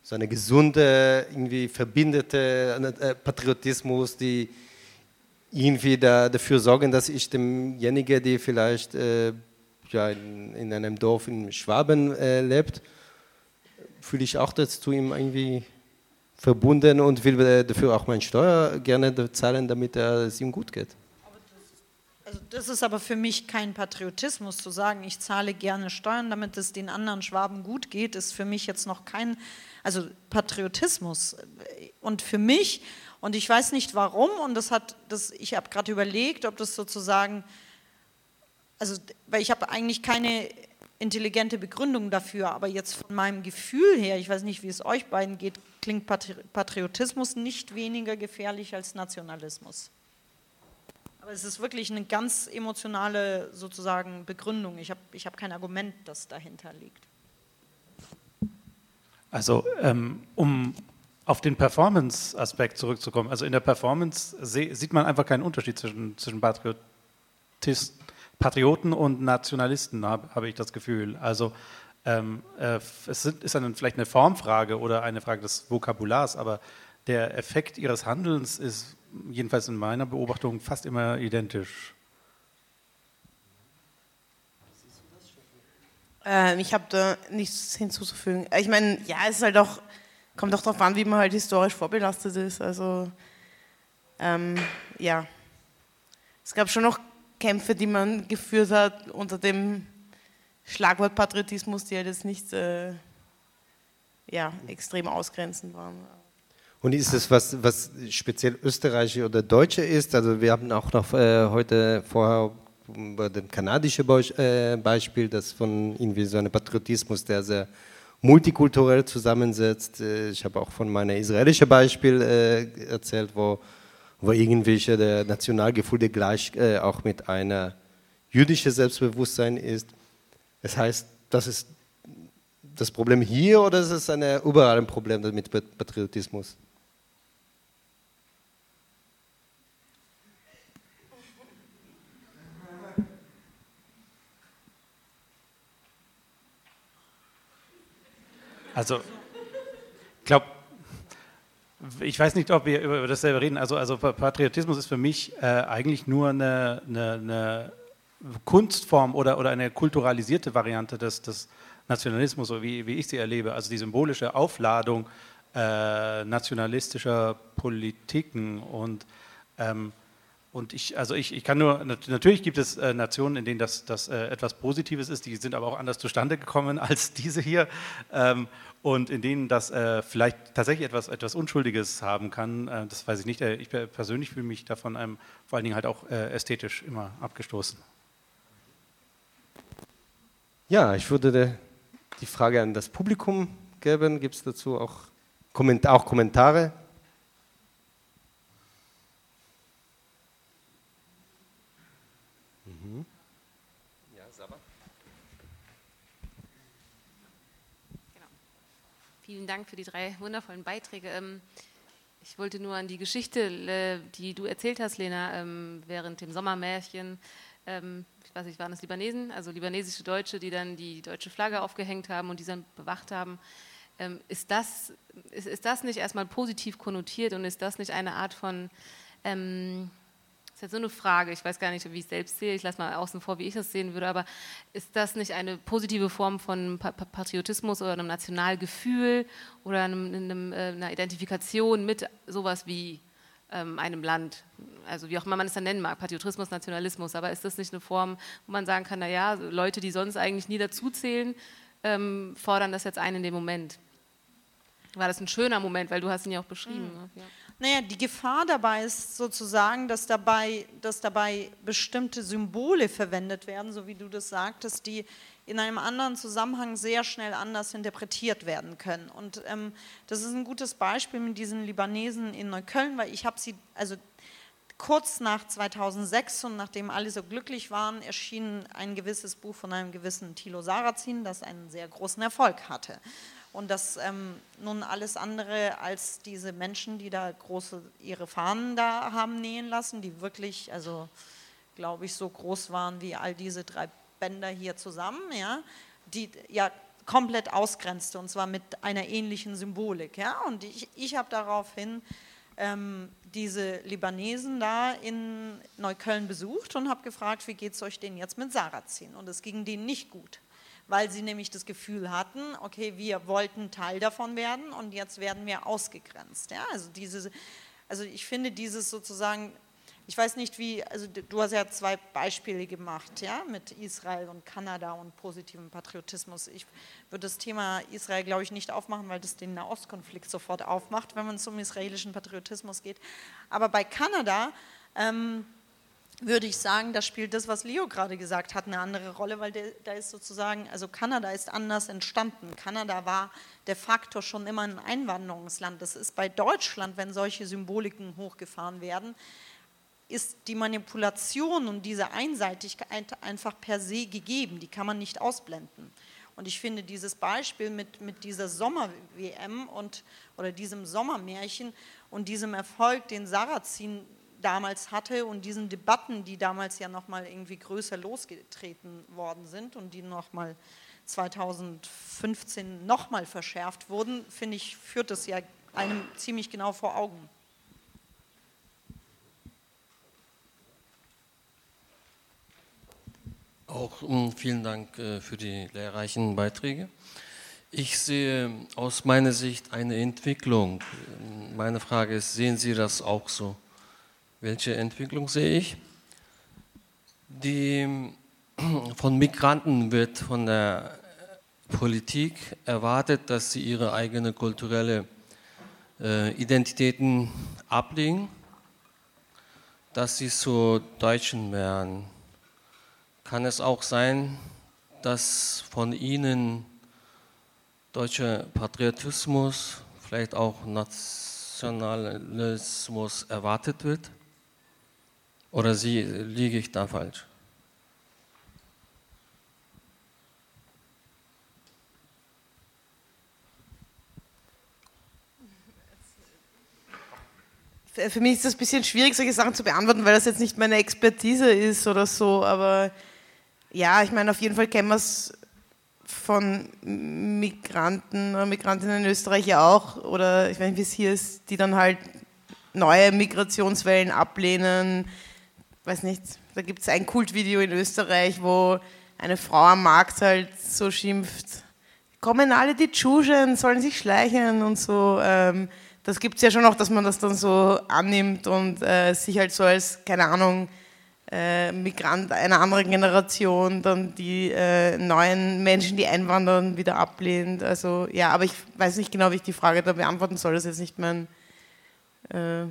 So eine gesunde, irgendwie verbindete äh, Patriotismus, die irgendwie da, dafür sorgen, dass ich demjenigen, der vielleicht äh, ja, in, in, einem Dorf in Schwaben äh, lebt, fühle ich auch dazu ihm irgendwie verbunden und will äh, dafür auch meine Steuer gerne zahlen, damit es ihm gut geht. Also das ist aber für mich kein Patriotismus zu sagen, ich zahle gerne Steuern, damit es den anderen Schwaben gut geht, ist für mich jetzt noch kein, also Patriotismus. Und für mich, und ich weiß nicht warum, und das hat, das, ich habe gerade überlegt, ob das sozusagen, also weil ich habe eigentlich keine intelligente Begründung dafür, aber jetzt von meinem Gefühl her, ich weiß nicht, wie es euch beiden geht, klingt Patriotismus nicht weniger gefährlich als Nationalismus. Aber es ist wirklich eine ganz emotionale sozusagen Begründung. Ich habe ich hab kein Argument, das dahinter liegt. Also um, um auf den Performance-Aspekt zurückzukommen, also in der Performance sieht man einfach keinen Unterschied zwischen, zwischen Patrioten und Nationalisten, habe hab ich das Gefühl. Also ähm, äh, es ist dann vielleicht eine Formfrage oder eine Frage des Vokabulars, aber der Effekt ihres Handelns ist jedenfalls in meiner Beobachtung fast immer identisch. Ähm, ich habe da nichts hinzuzufügen. Ich meine, ja, es ist halt auch, kommt auch darauf an, wie man halt historisch vorbelastet ist. Also, ähm, ja. Es gab schon noch Kämpfe, die man geführt hat unter dem Schlagwort Patriotismus, die halt jetzt nicht äh, ja, extrem ausgrenzend waren. Und ist es was, was speziell österreichische oder deutsche ist? Also wir haben auch noch äh, heute vorher über das kanadische äh, Beispiel, das von irgendwie so einem Patriotismus, der sehr multikulturell zusammensetzt. Äh, ich habe auch von meinem israelischen Beispiel äh, erzählt, wo, wo irgendwelche der Nationalgefühle gleich äh, auch mit einer jüdischen Selbstbewusstsein ist. Das heißt, das ist das Problem hier oder ist es eine, überall ein Problem mit Patriotismus? Also, ich glaube, ich weiß nicht, ob wir über dasselbe reden. Also, also Patriotismus ist für mich äh, eigentlich nur eine, eine, eine, Kunstform oder, oder eine kulturalisierte Variante des, des Nationalismus, so wie, wie ich sie erlebe. Also die symbolische Aufladung äh, nationalistischer Politiken und ähm, und ich, also ich, ich kann nur, natürlich gibt es äh, Nationen, in denen das, das äh, etwas Positives ist, die sind aber auch anders zustande gekommen [LAUGHS] als diese hier. Ähm, und in denen das äh, vielleicht tatsächlich etwas, etwas Unschuldiges haben kann, äh, das weiß ich nicht. Äh, ich persönlich fühle mich davon einem vor allen Dingen halt auch äh, ästhetisch immer abgestoßen. Ja, ich würde die Frage an das Publikum geben. Gibt es dazu auch, Komment auch Kommentare? Vielen Dank für die drei wundervollen Beiträge. Ähm, ich wollte nur an die Geschichte, äh, die du erzählt hast, Lena, ähm, während dem Sommermärchen. Ähm, ich weiß nicht, waren das Libanesen, also libanesische Deutsche, die dann die deutsche Flagge aufgehängt haben und die dann bewacht haben. Ist das, ist, ist das nicht erstmal positiv konnotiert und ist das nicht eine Art von ist jetzt so eine Frage, ich weiß gar nicht, wie ich es selbst sehe, ich lasse mal außen vor, wie ich das sehen würde, aber ist das nicht eine positive Form von Patriotismus oder einem Nationalgefühl oder einem, einem, äh, einer Identifikation mit sowas wie ähm, einem Land, also wie auch immer man es dann nennen mag, Patriotismus, Nationalismus, aber ist das nicht eine Form, wo man sagen kann, naja, Leute, die sonst eigentlich nie dazuzählen, ähm, fordern das jetzt ein in dem Moment? War das ein schöner Moment, weil du hast ihn ja auch beschrieben. Mhm. Ja. Naja, die Gefahr dabei ist sozusagen, dass dabei, dass dabei bestimmte Symbole verwendet werden, so wie du das sagtest, die in einem anderen Zusammenhang sehr schnell anders interpretiert werden können. Und ähm, das ist ein gutes Beispiel mit diesen Libanesen in Neukölln, weil ich habe sie, also kurz nach 2006 und nachdem alle so glücklich waren, erschien ein gewisses Buch von einem gewissen Thilo Sarrazin, das einen sehr großen Erfolg hatte und das ähm, nun alles andere als diese Menschen, die da große ihre Fahnen da haben nähen lassen, die wirklich, also glaube ich, so groß waren wie all diese drei Bänder hier zusammen, ja, die ja komplett ausgrenzte und zwar mit einer ähnlichen Symbolik. Ja? Und ich, ich habe daraufhin ähm, diese Libanesen da in Neukölln besucht und habe gefragt, wie geht es euch denn jetzt mit Sarazin? Und es ging denen nicht gut, weil sie nämlich das Gefühl hatten, okay, wir wollten Teil davon werden und jetzt werden wir ausgegrenzt. Ja? Also, diese, also ich finde dieses sozusagen ich weiß nicht, wie, also du hast ja zwei Beispiele gemacht, ja, mit Israel und Kanada und positivem Patriotismus. Ich würde das Thema Israel, glaube ich, nicht aufmachen, weil das den Nahostkonflikt sofort aufmacht, wenn es um israelischen Patriotismus geht. Aber bei Kanada ähm, würde ich sagen, da spielt das, was Leo gerade gesagt hat, eine andere Rolle, weil da ist sozusagen, also Kanada ist anders entstanden. Kanada war de facto schon immer ein Einwanderungsland. Das ist bei Deutschland, wenn solche Symboliken hochgefahren werden, ist die Manipulation und diese Einseitigkeit einfach per se gegeben. Die kann man nicht ausblenden. Und ich finde dieses Beispiel mit, mit dieser Sommer-WM oder diesem Sommermärchen und diesem Erfolg, den Sarrazin damals hatte und diesen Debatten, die damals ja nochmal irgendwie größer losgetreten worden sind und die nochmal 2015 nochmal verschärft wurden, finde ich, führt das ja einem ziemlich genau vor Augen. Auch um, vielen Dank äh, für die lehrreichen Beiträge. Ich sehe aus meiner Sicht eine Entwicklung. Meine Frage ist, sehen Sie das auch so? Welche Entwicklung sehe ich? Die [CLEARS THROAT] von Migranten wird von der Politik erwartet, dass sie ihre eigene kulturelle äh, Identitäten ablegen, dass sie zu Deutschen werden kann es auch sein, dass von Ihnen deutscher Patriotismus, vielleicht auch Nationalismus erwartet wird? Oder Sie, liege ich da falsch? Für mich ist es ein bisschen schwierig, solche Sachen zu beantworten, weil das jetzt nicht meine Expertise ist oder so, aber ja, ich meine, auf jeden Fall kennen wir es von Migranten oder Migrantinnen in Österreich ja auch, oder ich weiß nicht, wie es hier ist, die dann halt neue Migrationswellen ablehnen. Weiß nicht, da gibt es ein Kultvideo in Österreich, wo eine Frau am Markt halt so schimpft, kommen alle die Tschuschen, sollen sich schleichen und so. Ähm, das gibt es ja schon auch, dass man das dann so annimmt und äh, sich halt so als, keine Ahnung, äh, Migrant einer anderen Generation dann die äh, neuen Menschen, die einwandern, wieder ablehnt. Also ja, aber ich weiß nicht genau, wie ich die Frage da beantworten soll. Das ist jetzt nicht mein. Äh,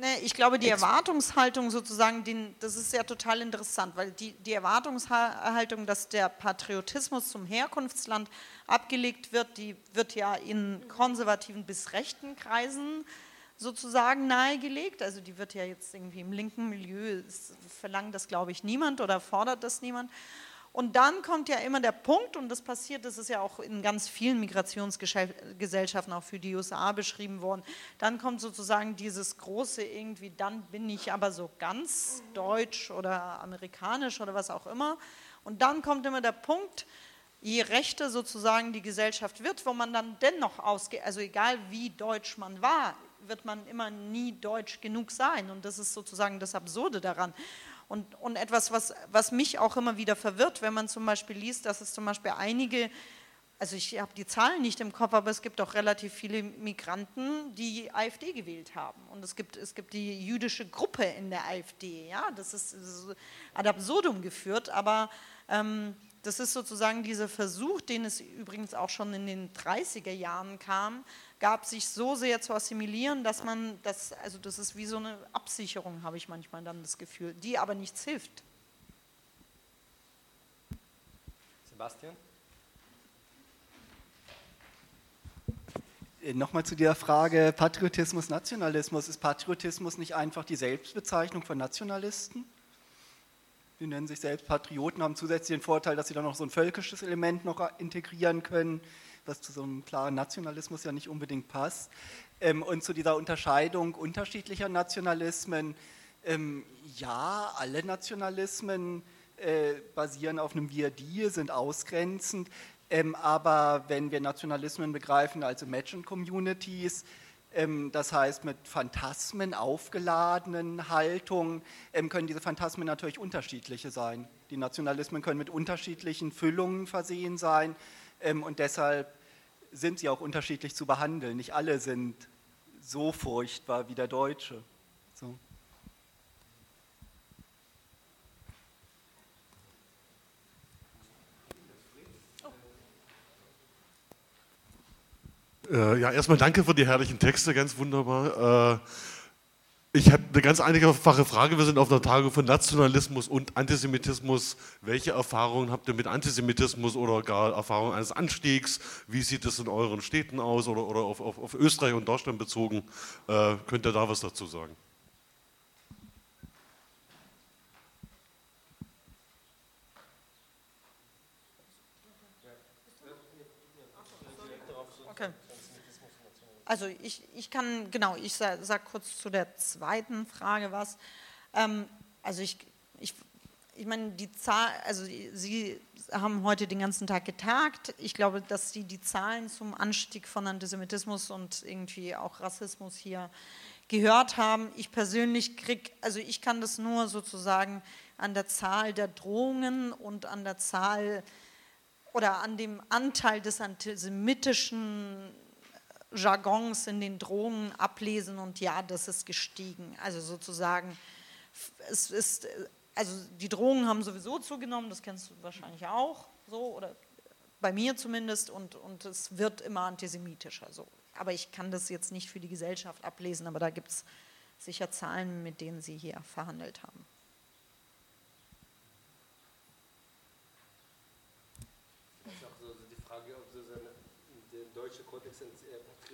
Nee, ich glaube, die Erwartungshaltung sozusagen, den, das ist ja total interessant, weil die, die Erwartungshaltung, dass der Patriotismus zum Herkunftsland abgelegt wird, die wird ja in konservativen bis rechten Kreisen sozusagen nahegelegt. Also die wird ja jetzt irgendwie im linken Milieu, verlangt das glaube ich niemand oder fordert das niemand. Und dann kommt ja immer der Punkt, und das passiert, das ist ja auch in ganz vielen Migrationsgesellschaften, auch für die USA beschrieben worden, dann kommt sozusagen dieses große irgendwie, dann bin ich aber so ganz deutsch oder amerikanisch oder was auch immer. Und dann kommt immer der Punkt, je rechter sozusagen die Gesellschaft wird, wo man dann dennoch ausgeht, also egal wie deutsch man war, wird man immer nie deutsch genug sein. Und das ist sozusagen das Absurde daran. Und, und etwas, was, was mich auch immer wieder verwirrt, wenn man zum Beispiel liest, dass es zum Beispiel einige, also ich habe die Zahlen nicht im Kopf, aber es gibt auch relativ viele Migranten, die AfD gewählt haben. Und es gibt, es gibt die jüdische Gruppe in der AfD. Ja, das ist, ist ad absurdum geführt, aber ähm, das ist sozusagen dieser Versuch, den es übrigens auch schon in den 30er Jahren kam, gab, sich so sehr zu assimilieren, dass man das, also das ist wie so eine Absicherung, habe ich manchmal dann das Gefühl, die aber nichts hilft. Sebastian? Äh, nochmal zu der Frage Patriotismus, Nationalismus. Ist Patriotismus nicht einfach die Selbstbezeichnung von Nationalisten? Die nennen sich selbst Patrioten, haben zusätzlich den Vorteil, dass sie dann noch so ein völkisches Element noch integrieren können was zu so einem klaren Nationalismus ja nicht unbedingt passt. Ähm, und zu dieser Unterscheidung unterschiedlicher Nationalismen Ähm, ja, alle Nationalismen äh, basieren auf einem Wir-Die, sind ausgrenzend. Ähm, aber wenn wir Nationalismen begreifen als Imagined Communities, ähm, das heißt mit Phantasmen aufgeladenen Haltungen, ähm, können diese Phantasmen natürlich unterschiedliche sein. Die Nationalismen können mit unterschiedlichen Füllungen versehen sein ähm, und deshalb sind sie auch unterschiedlich zu behandeln. Nicht alle sind so furchtbar wie der Deutsche. So. Äh, ja, erstmal danke für die herrlichen Texte, ganz wunderbar. Ich habe eine ganz einfache Frage. Wir sind auf einer Tagung von Nationalismus und Antisemitismus. Welche Erfahrungen habt ihr mit Antisemitismus oder gar Erfahrungen eines Anstiegs? Wie sieht es in euren Städten aus oder, oder auf, auf, auf Österreich und Deutschland bezogen? Äh, könnt ihr da was dazu sagen? Also ich, ich kann, genau, ich sage sag kurz zu der zweiten Frage was. Ähm, also ich, ich, ich meine, die Zahl, also Sie haben heute den ganzen Tag getagt. Ich glaube, dass Sie die Zahlen zum Anstieg von Antisemitismus und irgendwie auch Rassismus hier gehört haben. Ich persönlich krieg, also ich kann das nur sozusagen an der Zahl der Drohungen und an der Zahl oder an dem Anteil des antisemitischen Jargons in den Drohungen ablesen und ja, das ist gestiegen. Also sozusagen, es ist, also die Drohungen haben sowieso zugenommen, das kennst du wahrscheinlich auch, so oder bei mir zumindest und, und es wird immer antisemitischer. So. Aber ich kann das jetzt nicht für die Gesellschaft ablesen, aber da gibt es sicher Zahlen, mit denen Sie hier verhandelt haben. die Frage, ob der deutsche Kontext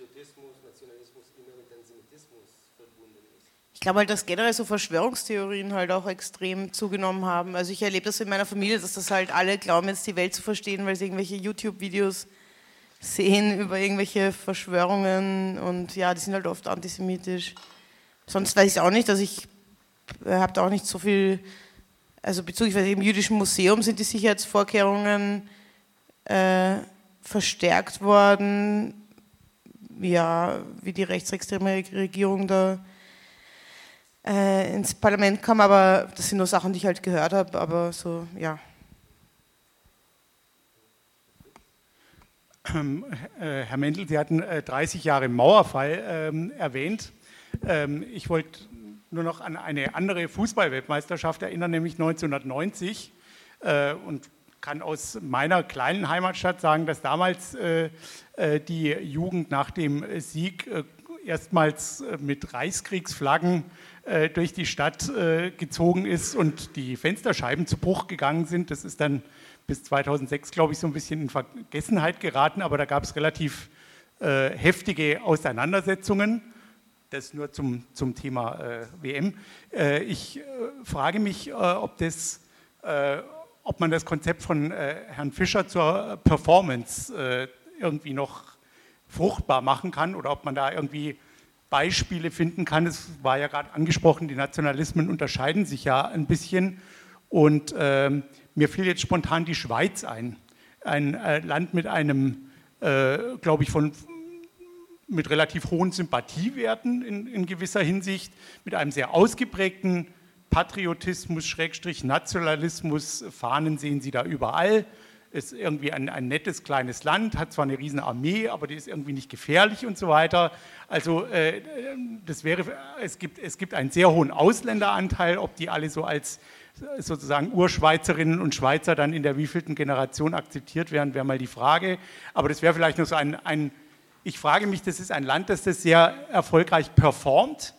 Patriotismus, Nationalismus immer mit Antisemitismus verbunden ist. Ich glaube halt, dass generell so Verschwörungstheorien halt auch extrem zugenommen haben. Also ich erlebe das in meiner Familie, dass das halt alle glauben, jetzt die Welt zu verstehen, weil sie irgendwelche YouTube-Videos sehen [LAUGHS] über irgendwelche Verschwörungen und ja, die sind halt oft antisemitisch. Sonst weiß ich auch nicht, dass ich äh, habe da auch nicht so viel, also bezüglich im jüdischen Museum sind die Sicherheitsvorkehrungen äh, verstärkt worden ja, wie die rechtsextreme Regierung da äh, ins Parlament kam, aber das sind nur Sachen, die ich halt gehört habe, aber so, ja. Ähm, äh, Herr Mendel, Sie hatten äh, 30 Jahre Mauerfall ähm, erwähnt. Ähm, ich wollte nur noch an eine andere Fußballweltmeisterschaft erinnern, nämlich 1990. Äh, und kann aus meiner kleinen Heimatstadt sagen, dass damals äh, äh, die Jugend nach dem Sieg äh, erstmals äh, mit Reichskriegsflaggen äh, durch die Stadt äh, gezogen ist und die Fensterscheiben zu Bruch gegangen sind. Das ist dann bis 2006, glaube ich, so ein bisschen in Vergessenheit geraten, aber da gab es relativ heftige Auseinandersetzungen. Das nur zum, zum Thema WM. ich frage mich, ob das ob man das Konzept von äh, Herrn Fischer zur Performance äh, irgendwie noch fruchtbar machen kann oder ob man da irgendwie Beispiele finden kann. Es war ja gerade angesprochen, die Nationalismen unterscheiden sich ja ein bisschen. Und äh, mir fiel jetzt spontan die Schweiz ein. Ein äh, Land mit einem, äh, glaube ich, von mit relativ hohen Sympathiewerten in, in gewisser Hinsicht, mit einem sehr ausgeprägten Patriotismus, Schrägstrich Nationalismus, Fahnen sehen Sie da überall. Ist irgendwie ein, ein nettes kleines Land, hat zwar eine riesen Armee, aber die ist irgendwie nicht gefährlich und so weiter. Also äh, das wäre, es gibt, es gibt einen sehr hohen Ausländeranteil, ob die alle so als sozusagen Urschweizerinnen und Schweizer dann in der wievielten Generation akzeptiert werden, wäre mal die Frage. Aber das wäre vielleicht nur so ein, ein, ich frage mich, das ist ein Land, das das sehr erfolgreich performt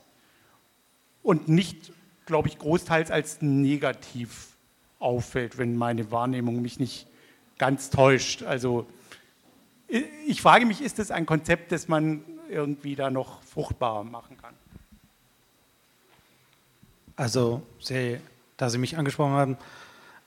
und nicht glaube ich, großteils als negativ auffällt, wenn meine Wahrnehmung mich nicht ganz täuscht. Also ich frage mich, ist das ein Konzept, das man irgendwie da noch fruchtbarer machen kann? Also, Sie, da Sie mich angesprochen haben,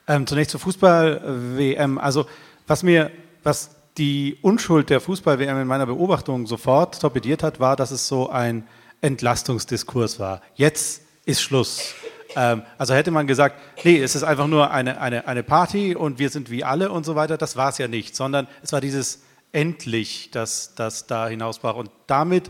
ähm, zunächst zur Fußball-WM. Also, was mir, was die Unschuld der Fußball-WM in meiner Beobachtung sofort torpediert hat, war, dass es so ein Entlastungsdiskurs war. Jetzt ist Schluss. Ähm, also hätte man gesagt, nee, es ist einfach nur eine, eine, eine Party und wir sind wie alle und so weiter, das war es ja nicht, sondern es war dieses endlich, das, das da hinausbrach. Und damit,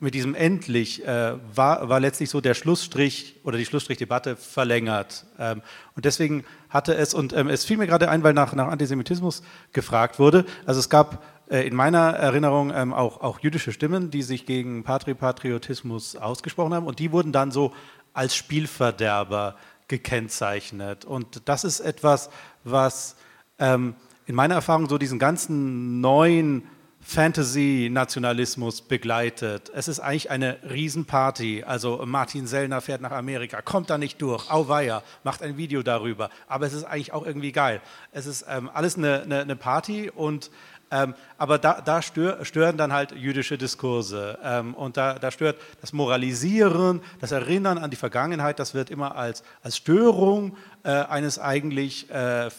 mit diesem endlich, äh, war, war letztlich so der Schlussstrich oder die Schlussstrichdebatte verlängert. Ähm, und deswegen hatte es, und ähm, es fiel mir gerade ein, weil nach, nach Antisemitismus gefragt wurde, also es gab äh, in meiner Erinnerung ähm, auch, auch jüdische Stimmen, die sich gegen Patripatriotismus ausgesprochen haben und die wurden dann so als Spielverderber gekennzeichnet. Und das ist etwas, was ähm, in meiner Erfahrung so diesen ganzen neuen Fantasy-Nationalismus begleitet. Es ist eigentlich eine Riesenparty. Also Martin Sellner fährt nach Amerika, kommt da nicht durch, auweia, macht ein Video darüber. Aber es ist eigentlich auch irgendwie geil. Es ist ähm, alles eine, eine, eine, Party und ähm, aber da, da stör, stören dann halt jüdische Diskurse. Ähm, und da, da, stört das Moralisieren, das Erinnern an die Vergangenheit, das wird immer als, als Störung äh, eines eigentlich äh,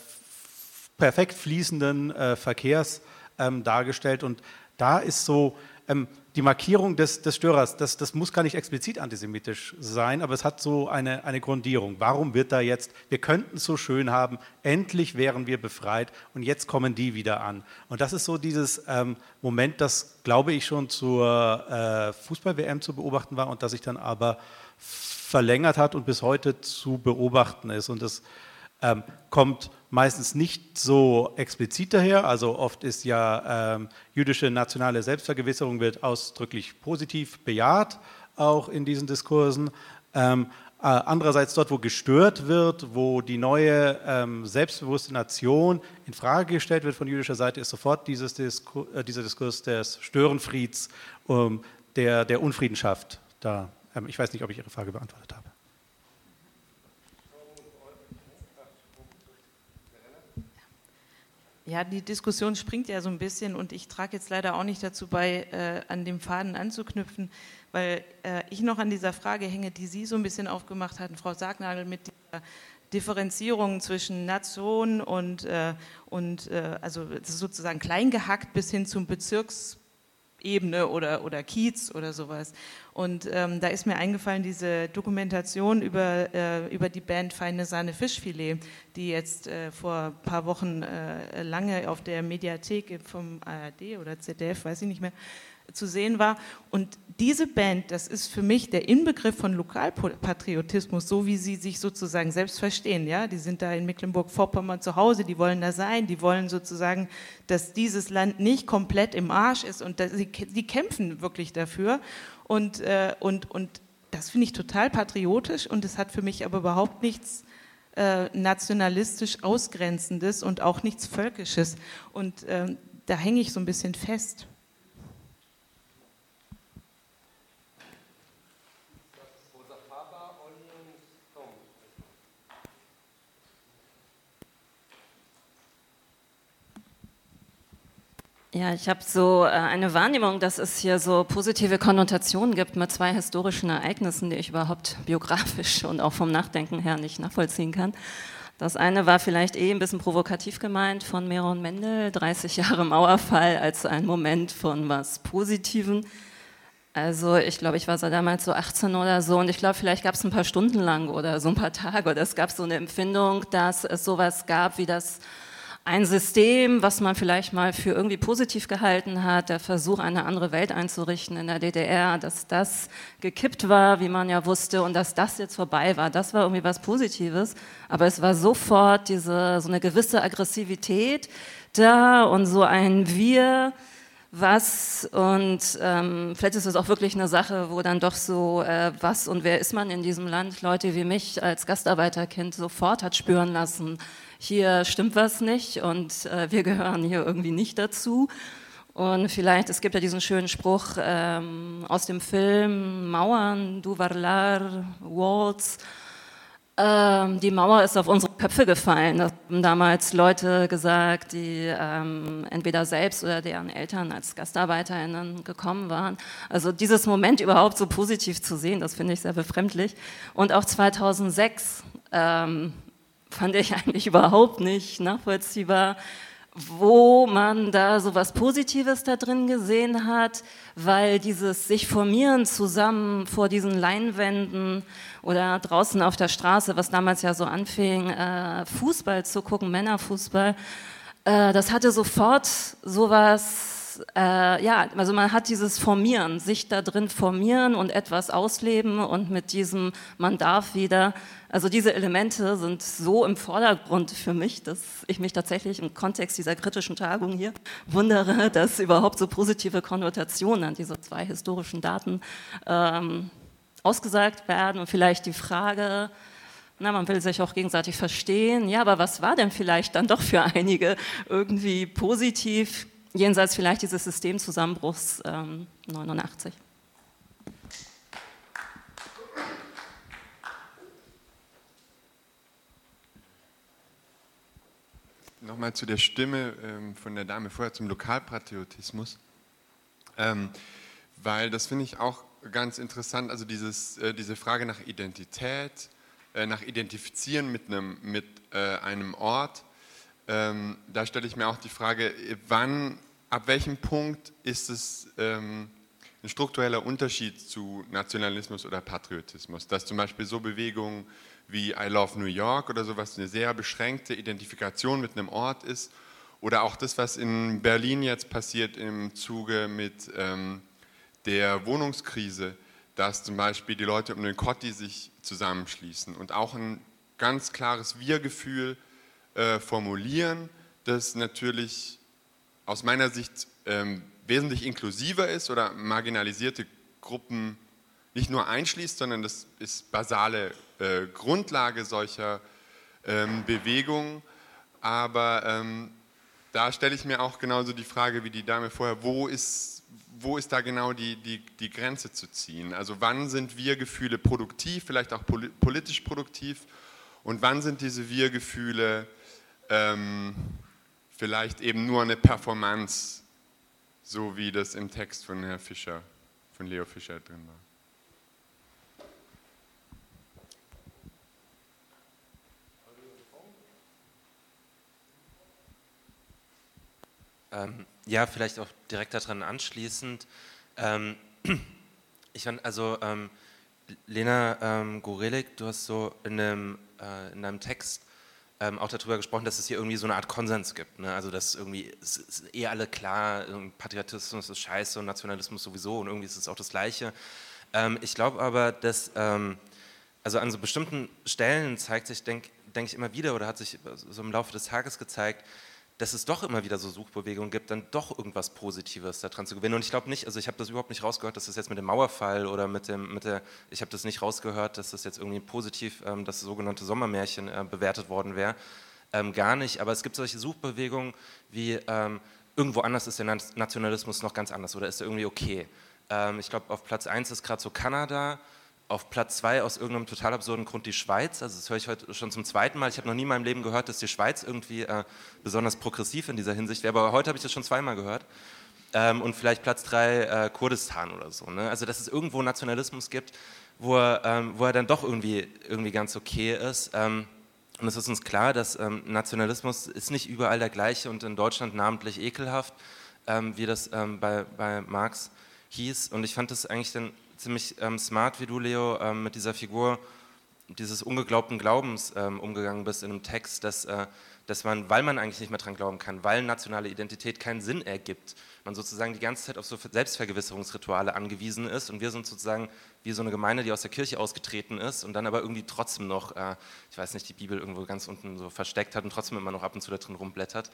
perfekt fließenden äh, Verkehrs ähm, dargestellt. Und da ist so ähm, die Markierung des, des Störers, das, das, muss gar nicht explizit antisemitisch sein, aber es hat so eine, eine Grundierung. Warum wird da jetzt, wir könnten es so schön haben, endlich wären wir befreit und jetzt kommen die wieder an. Und das ist so dieses ähm, Moment, das, glaube ich, schon zur äh, Fußball-WM zu beobachten war und das sich dann aber verlängert hat und bis heute zu beobachten ist. Und das ähm, kommt meistens nicht so explizit daher. Also oft ist ja ähm, jüdische nationale Selbstvergewisserung wird ausdrücklich positiv bejaht, auch in diesen Diskursen. Ähm, äh, andererseits dort, wo gestört wird, wo die neue ähm, selbstbewusste Nation in Frage gestellt wird von jüdischer Seite, ist sofort dieses Diskur äh, dieser Diskurs des Störenfrieds, ähm, der, der Unfriedenschaft da. Ähm, ich weiß nicht, ob ich Ihre Frage beantwortet habe. Ja, die Diskussion springt ja so ein bisschen und ich trage jetzt leider auch nicht dazu bei, äh, an dem Faden anzuknüpfen, weil äh, ich noch an dieser Frage hänge, die Sie so ein bisschen aufgemacht hatten, Frau Sargnagel, mit dieser Differenzierung zwischen Nation und, äh, und äh, also sozusagen kleingehackt bis hin zum Bezirks Ebene oder, oder Kiez oder sowas. Und ähm, da ist mir eingefallen, diese Dokumentation über, äh, über die Band Feine Sahne Fischfilet, die jetzt äh, vor ein paar Wochen äh, lange auf der Mediathek vom ARD oder ZDF, weiß ich nicht mehr, zu sehen war. Und diese Band, das ist für mich der Inbegriff von Lokalpatriotismus, so wie sie sich sozusagen selbst verstehen. Ja? Die sind da in Mecklenburg-Vorpommern zu Hause, die wollen da sein, die wollen sozusagen, dass dieses Land nicht komplett im Arsch ist und sie, die kämpfen wirklich dafür. Und, äh, und, und das finde ich total patriotisch und es hat für mich aber überhaupt nichts äh, nationalistisch Ausgrenzendes und auch nichts Völkisches. Und äh, da hänge ich so ein bisschen fest. Ja, ich habe so äh, eine Wahrnehmung, dass es hier so positive Konnotationen gibt mit zwei historischen Ereignissen, die ich überhaupt biografisch und auch vom Nachdenken her nicht nachvollziehen kann. Das eine war vielleicht eh ein bisschen provokativ gemeint von Meron Mendel, 30 Jahre Mauerfall als ein Moment von was Positiven. Also ich glaube, ich war so damals so 18 oder so und ich glaube, vielleicht gab es ein paar Stunden lang oder so ein paar Tage oder es gab so eine Empfindung, dass es sowas gab wie das ein System, was man vielleicht mal für irgendwie positiv gehalten hat, der Versuch, eine andere Welt einzurichten in der DDR, dass das gekippt war, wie man ja wusste, und dass das jetzt vorbei war, das war irgendwie was Positives. Aber es war sofort diese, so eine gewisse Aggressivität da und so ein Wir, was und ähm, vielleicht ist es auch wirklich eine Sache, wo dann doch so äh, was und wer ist man in diesem Land, Leute wie mich als Gastarbeiterkind sofort hat spüren lassen, hier stimmt was nicht und äh, wir gehören hier irgendwie nicht dazu. Und vielleicht, es gibt ja diesen schönen Spruch ähm, aus dem Film Mauern, du Varlar, Walls. Ähm, die Mauer ist auf unsere Köpfe gefallen. Das haben damals Leute gesagt, die ähm, entweder selbst oder deren Eltern als GastarbeiterInnen gekommen waren. Also dieses Moment überhaupt so positiv zu sehen, das finde ich sehr befremdlich. Und auch 2006 ähm, fand ich eigentlich überhaupt nicht nachvollziehbar. wo man da so was Positives da drin gesehen hat, weil dieses sich formieren zusammen vor diesen Leinwänden oder draußen auf der Straße, was damals ja so anfing, äh, Fußball zu gucken, Männerfußball, äh, das hatte sofort sowas äh, ja, also man hat dieses Formieren, sich da drin formieren und etwas ausleben und mit diesem man darf wieder, also diese Elemente sind so im Vordergrund für mich, dass ich mich tatsächlich im Kontext dieser kritischen Tagung hier wundere, [LAUGHS] dass überhaupt so positive Konnotationen an diese zwei historischen Daten ähm, ausgesagt werden und vielleicht die Frage, na, man will sich auch gegenseitig verstehen. Ja, aber was war denn vielleicht dann doch für einige irgendwie positiv jenseits vielleicht dieses Systemzusammenbruchs ähm, 89. Nochmal zu der Stimme ähm, von der Dame vorher zum Lokalpatriotismus, ähm, weil das finde ich auch ganz interessant, also dieses, äh, diese Frage nach Identität, äh, nach Identifizieren mit einem, mit, äh, einem Ort. Ähm, da stelle ich mir auch die Frage, wann, ab welchem Punkt ist es ähm, ein struktureller Unterschied zu Nationalismus oder Patriotismus, dass zum Beispiel so Bewegungen wie I Love New York oder sowas eine sehr beschränkte Identifikation mit einem Ort ist oder auch das, was in Berlin jetzt passiert im Zuge mit ähm, der Wohnungskrise, dass zum Beispiel die Leute um den Kotti sich zusammenschließen und auch ein ganz klares Wir-Gefühl äh, formulieren, das natürlich aus meiner Sicht ähm, wesentlich inklusiver ist oder marginalisierte Gruppen nicht nur einschließt, sondern das ist basale äh, Grundlage solcher ähm, Bewegungen. Aber ähm, da stelle ich mir auch genauso die Frage wie die Dame vorher, wo ist, wo ist da genau die, die, die Grenze zu ziehen? Also wann sind Wir-Gefühle produktiv, vielleicht auch politisch produktiv und wann sind diese Wir-Gefühle ähm, vielleicht eben nur eine Performance, so wie das im Text von Herrn Fischer, von Leo Fischer drin war. Ähm, ja, vielleicht auch direkt daran anschließend. Ähm, [CLEARS THROAT] ich fand, also ähm, Lena ähm, Gorelik, du hast so in, einem, äh, in deinem Text ähm, auch darüber gesprochen, dass es hier irgendwie so eine Art Konsens gibt. Ne? Also dass irgendwie es ist eh alle klar, Patriotismus ist scheiße und Nationalismus sowieso und irgendwie ist es auch das Gleiche. Ähm, ich glaube aber, dass ähm, also an so bestimmten Stellen zeigt sich, denke denk ich immer wieder oder hat sich so im Laufe des Tages gezeigt, dass es doch immer wieder so Suchbewegungen gibt, dann doch irgendwas Positives daran zu gewinnen. Und ich glaube nicht, also ich habe das überhaupt nicht rausgehört, dass das jetzt mit dem Mauerfall oder mit dem, mit der, ich habe das nicht rausgehört, dass das jetzt irgendwie positiv, ähm, das sogenannte Sommermärchen äh, bewertet worden wäre. Ähm, gar nicht, aber es gibt solche Suchbewegungen wie ähm, irgendwo anders ist der Nationalismus noch ganz anders oder ist er irgendwie okay. Ähm, ich glaube, auf Platz 1 ist gerade so Kanada, auf Platz zwei aus irgendeinem total absurden Grund die Schweiz. Also das höre ich heute schon zum zweiten Mal. Ich habe noch nie in meinem Leben gehört, dass die Schweiz irgendwie äh, besonders progressiv in dieser Hinsicht wäre. Aber heute habe ich das schon zweimal gehört. Ähm, und vielleicht Platz drei äh, Kurdistan oder so. Ne? Also dass es irgendwo Nationalismus gibt, wo er, ähm, wo er dann doch irgendwie, irgendwie ganz okay ist. Ähm, und es ist uns klar, dass ähm, Nationalismus ist nicht überall der gleiche und in Deutschland namentlich ekelhaft, ähm, wie das ähm, bei, bei Marx hieß. Und ich fand das eigentlich dann ziemlich ähm, smart, wie du, Leo, ähm, mit dieser Figur dieses ungeglaubten Glaubens ähm, umgegangen bist in einem Text, dass, äh, dass man, weil man eigentlich nicht mehr dran glauben kann, weil nationale Identität keinen Sinn ergibt, man sozusagen die ganze Zeit auf so Selbstvergewisserungsrituale angewiesen ist und wir sind sozusagen wie so eine Gemeinde, die aus der Kirche ausgetreten ist und dann aber irgendwie trotzdem noch, äh, ich weiß nicht, die Bibel irgendwo ganz unten so versteckt hat und trotzdem immer noch ab und zu da drin rumblättert.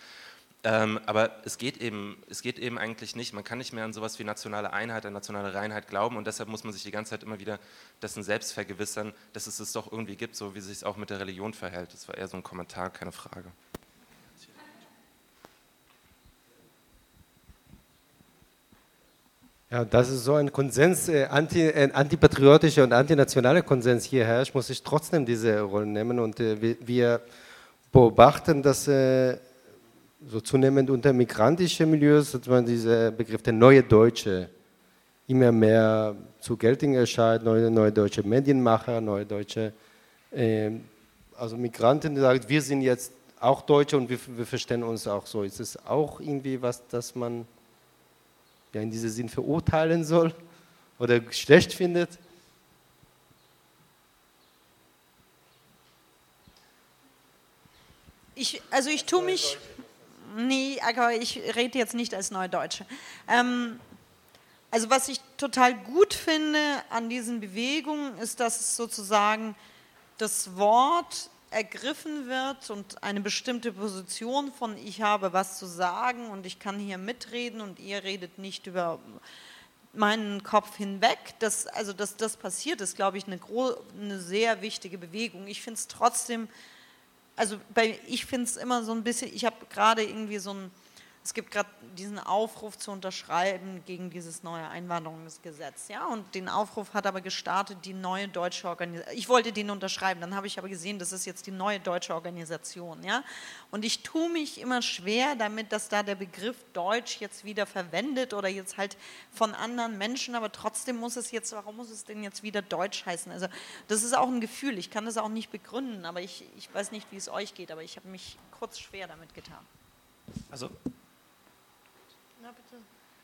Ähm, aber es geht, eben, es geht eben eigentlich nicht. Man kann nicht mehr an sowas wie nationale Einheit, an nationale Reinheit glauben und deshalb muss man sich die ganze Zeit immer wieder dessen selbst vergewissern, dass es es doch irgendwie gibt, so wie es sich auch mit der Religion verhält. Das war eher so ein Kommentar, keine Frage. Ja, das ist so ein Konsens, äh, anti, äh, antipatriotischer und antinationaler Konsens hier herrscht, muss ich trotzdem diese Rolle nehmen und äh, wir, wir, beobachten, dass äh, so zunehmend unter migrantischen Milieus hat man diesen Begriff der neue Deutsche immer mehr zu Geltung erscheint, neue, neue deutsche Medienmacher, neue deutsche, äh, also Migranten, die sagen, wir sind jetzt auch Deutsche und wir, wir verstehen uns auch so. Ist es auch irgendwie was, das man ja in diesem Sinn verurteilen soll [LAUGHS] oder schlecht findet? Ich, also ich tue mich, nee, aber ich rede jetzt nicht als Neudeutsche. Ähm, also was ich total gut finde an diesen Bewegungen ist, dass sozusagen das Wort ergriffen wird und eine bestimmte Position von ich habe was zu sagen und ich kann hier mitreden und ihr redet nicht über meinen Kopf hinweg. Das, also dass das passiert, ist, glaube ich, eine, eine sehr wichtige Bewegung. Ich finde es trotzdem also bei, ich finde es immer so ein bisschen, ich habe gerade irgendwie so ein, es gibt gerade diesen Aufruf zu unterschreiben gegen dieses neue Einwanderungsgesetz. Ja? Und den Aufruf hat aber gestartet die neue deutsche Organisation. Ich wollte den unterschreiben, dann habe ich aber gesehen, das ist jetzt die neue deutsche Organisation. Ja? Und ich tue mich immer schwer damit, dass da der Begriff Deutsch jetzt wieder verwendet oder jetzt halt von anderen Menschen, aber trotzdem muss es jetzt, warum muss es denn jetzt wieder Deutsch heißen? Also das ist auch ein Gefühl, ich kann das auch nicht begründen, aber ich, ich weiß nicht, wie es euch geht, aber ich habe mich kurz schwer damit getan. Also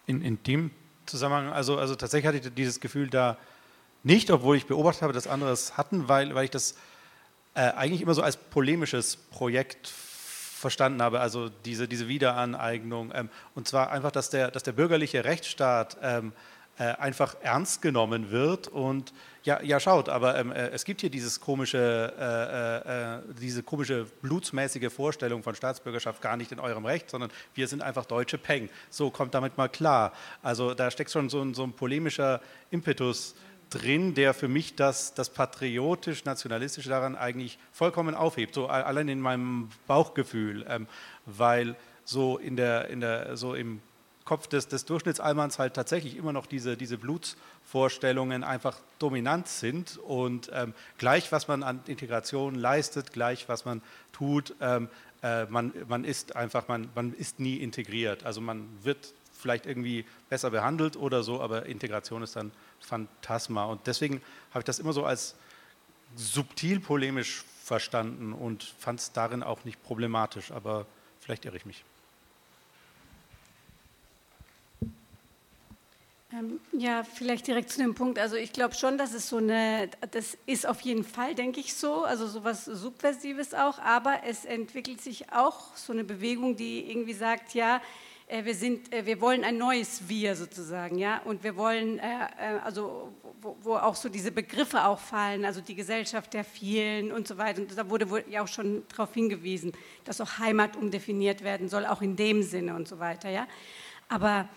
in, in dem Zusammenhang, also, also tatsächlich hatte ich dieses Gefühl da nicht, obwohl ich beobachtet habe, dass andere es hatten, weil, weil ich das äh, eigentlich immer so als polemisches Projekt verstanden habe, also diese, diese Wiederaneignung. Ähm, und zwar einfach, dass der, dass der bürgerliche Rechtsstaat ähm, äh, einfach ernst genommen wird und ja, ja schaut, aber ähm, äh, es gibt hier dieses komische, äh, äh, diese komische blutsmäßige Vorstellung von Staatsbürgerschaft gar nicht in eurem Recht, sondern wir sind einfach deutsche Peng. So kommt damit mal klar. Also da steckt schon so ein, so ein polemischer Impetus drin, der für mich das, das patriotisch-nationalistische daran eigentlich vollkommen aufhebt, so allein in meinem Bauchgefühl, ähm, weil so in der, in der, so im Kopf des, des Durchschnittsalmans halt tatsächlich immer noch diese, diese Blutsvorstellungen einfach dominant sind und ähm, gleich, was man an Integration leistet, gleich, was man tut, ähm, äh, man, man ist einfach, man, man ist nie integriert. Also man wird vielleicht irgendwie besser behandelt oder so, aber Integration ist dann Phantasma. Und deswegen habe ich das immer so als subtil polemisch verstanden und fand es darin auch nicht problematisch, aber vielleicht irre ich mich. Ja, vielleicht direkt zu dem Punkt. Also ich glaube schon, dass es so eine, das ist auf jeden Fall, denke ich so, also sowas Subversives auch, aber es entwickelt sich auch so eine Bewegung, die irgendwie sagt, ja, äh, wir, sind, äh, wir wollen ein neues Wir sozusagen, ja, und wir wollen, äh, also wo auch so diese Begriffe auch fallen, also die Gesellschaft der vielen und so weiter. Und da wurde ja auch schon darauf hingewiesen, dass auch Heimat umdefiniert werden soll, auch in dem Sinne und so weiter, ja. Aber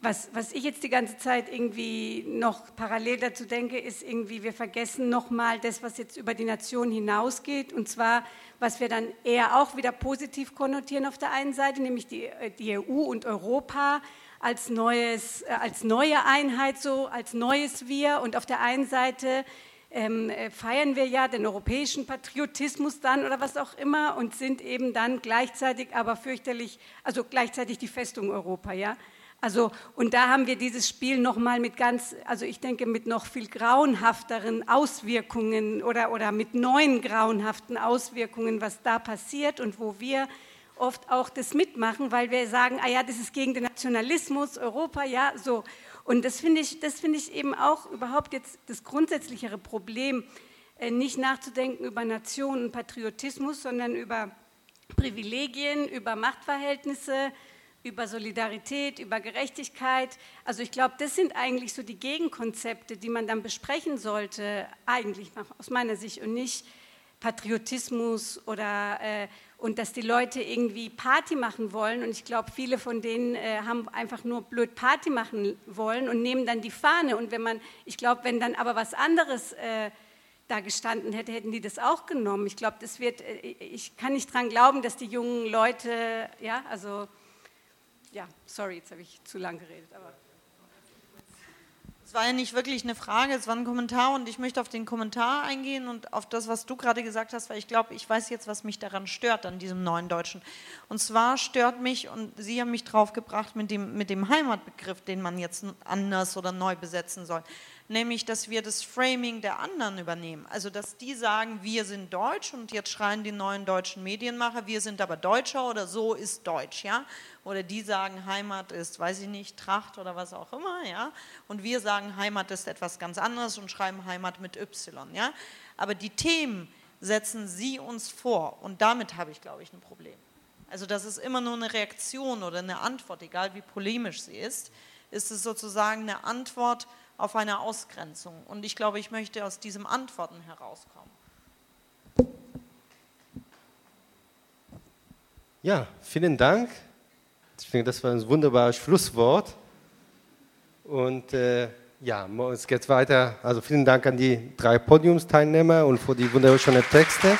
was, was ich jetzt die ganze Zeit irgendwie noch parallel dazu denke, ist irgendwie, wir vergessen nochmal das, was jetzt über die Nation hinausgeht, und zwar, was wir dann eher auch wieder positiv konnotieren auf der einen Seite, nämlich die, die EU und Europa als, neues, äh, als neue Einheit, so als neues Wir, und auf der einen Seite ähm, äh, feiern wir ja den europäischen Patriotismus dann oder was auch immer und sind eben dann gleichzeitig aber fürchterlich, also gleichzeitig die Festung Europa, ja. Also, und da haben wir dieses Spiel nochmal mit ganz, also ich denke, mit noch viel grauenhafteren Auswirkungen oder, oder mit neuen grauenhaften Auswirkungen, was da passiert und wo wir oft auch das mitmachen, weil wir sagen, ah ja, das ist gegen den Nationalismus, Europa, ja, so. Und das finde ich, das finde ich eben auch überhaupt jetzt das grundsätzlichere Problem, äh, nicht nachzudenken über Nation und Patriotismus, sondern über Privilegien, über Machtverhältnisse, über Solidarität, über Gerechtigkeit. Also ich glaube, das sind eigentlich so die Gegenkonzepte, die man dann besprechen sollte, eigentlich aus meiner Sicht und nicht Patriotismus oder äh, und dass die Leute irgendwie Party machen wollen. Und ich glaube, viele von denen äh, haben einfach nur blöd Party machen wollen und nehmen dann die Fahne. Und wenn man, ich glaube, wenn dann aber was anderes äh, da gestanden hätte, hätten die das auch genommen. Ich glaube, das wird, äh, ich kann nicht dran glauben, dass die jungen Leute, ja, also ja, sorry, jetzt habe ich zu lang geredet. Aber es war ja nicht wirklich eine Frage, es war ein Kommentar und ich möchte auf den Kommentar eingehen und auf das, was du gerade gesagt hast, weil ich glaube, ich weiß jetzt, was mich daran stört, an diesem neuen Deutschen. Und zwar stört mich, und Sie haben mich draufgebracht mit dem, mit dem Heimatbegriff, den man jetzt anders oder neu besetzen soll. Nämlich dass wir das Framing der anderen übernehmen. Also dass die sagen, wir sind deutsch und jetzt schreien die neuen deutschen Medienmacher, wir sind aber Deutscher oder so ist Deutsch, ja? Oder die sagen, Heimat ist, weiß ich nicht, Tracht oder was auch immer, ja? Und wir sagen, Heimat ist etwas ganz anderes und schreiben Heimat mit Y, ja? Aber die Themen setzen sie uns vor und damit habe ich, glaube ich, ein Problem. Also das ist immer nur eine Reaktion oder eine Antwort, egal wie polemisch sie ist, ist es sozusagen eine Antwort auf eine Ausgrenzung. Und ich glaube, ich möchte aus diesem Antworten herauskommen. Ja, vielen Dank. Ich finde, das war ein wunderbares Schlusswort. Und äh, ja, es geht weiter. Also vielen Dank an die drei Podiumsteilnehmer und für die wunderschönen Texte.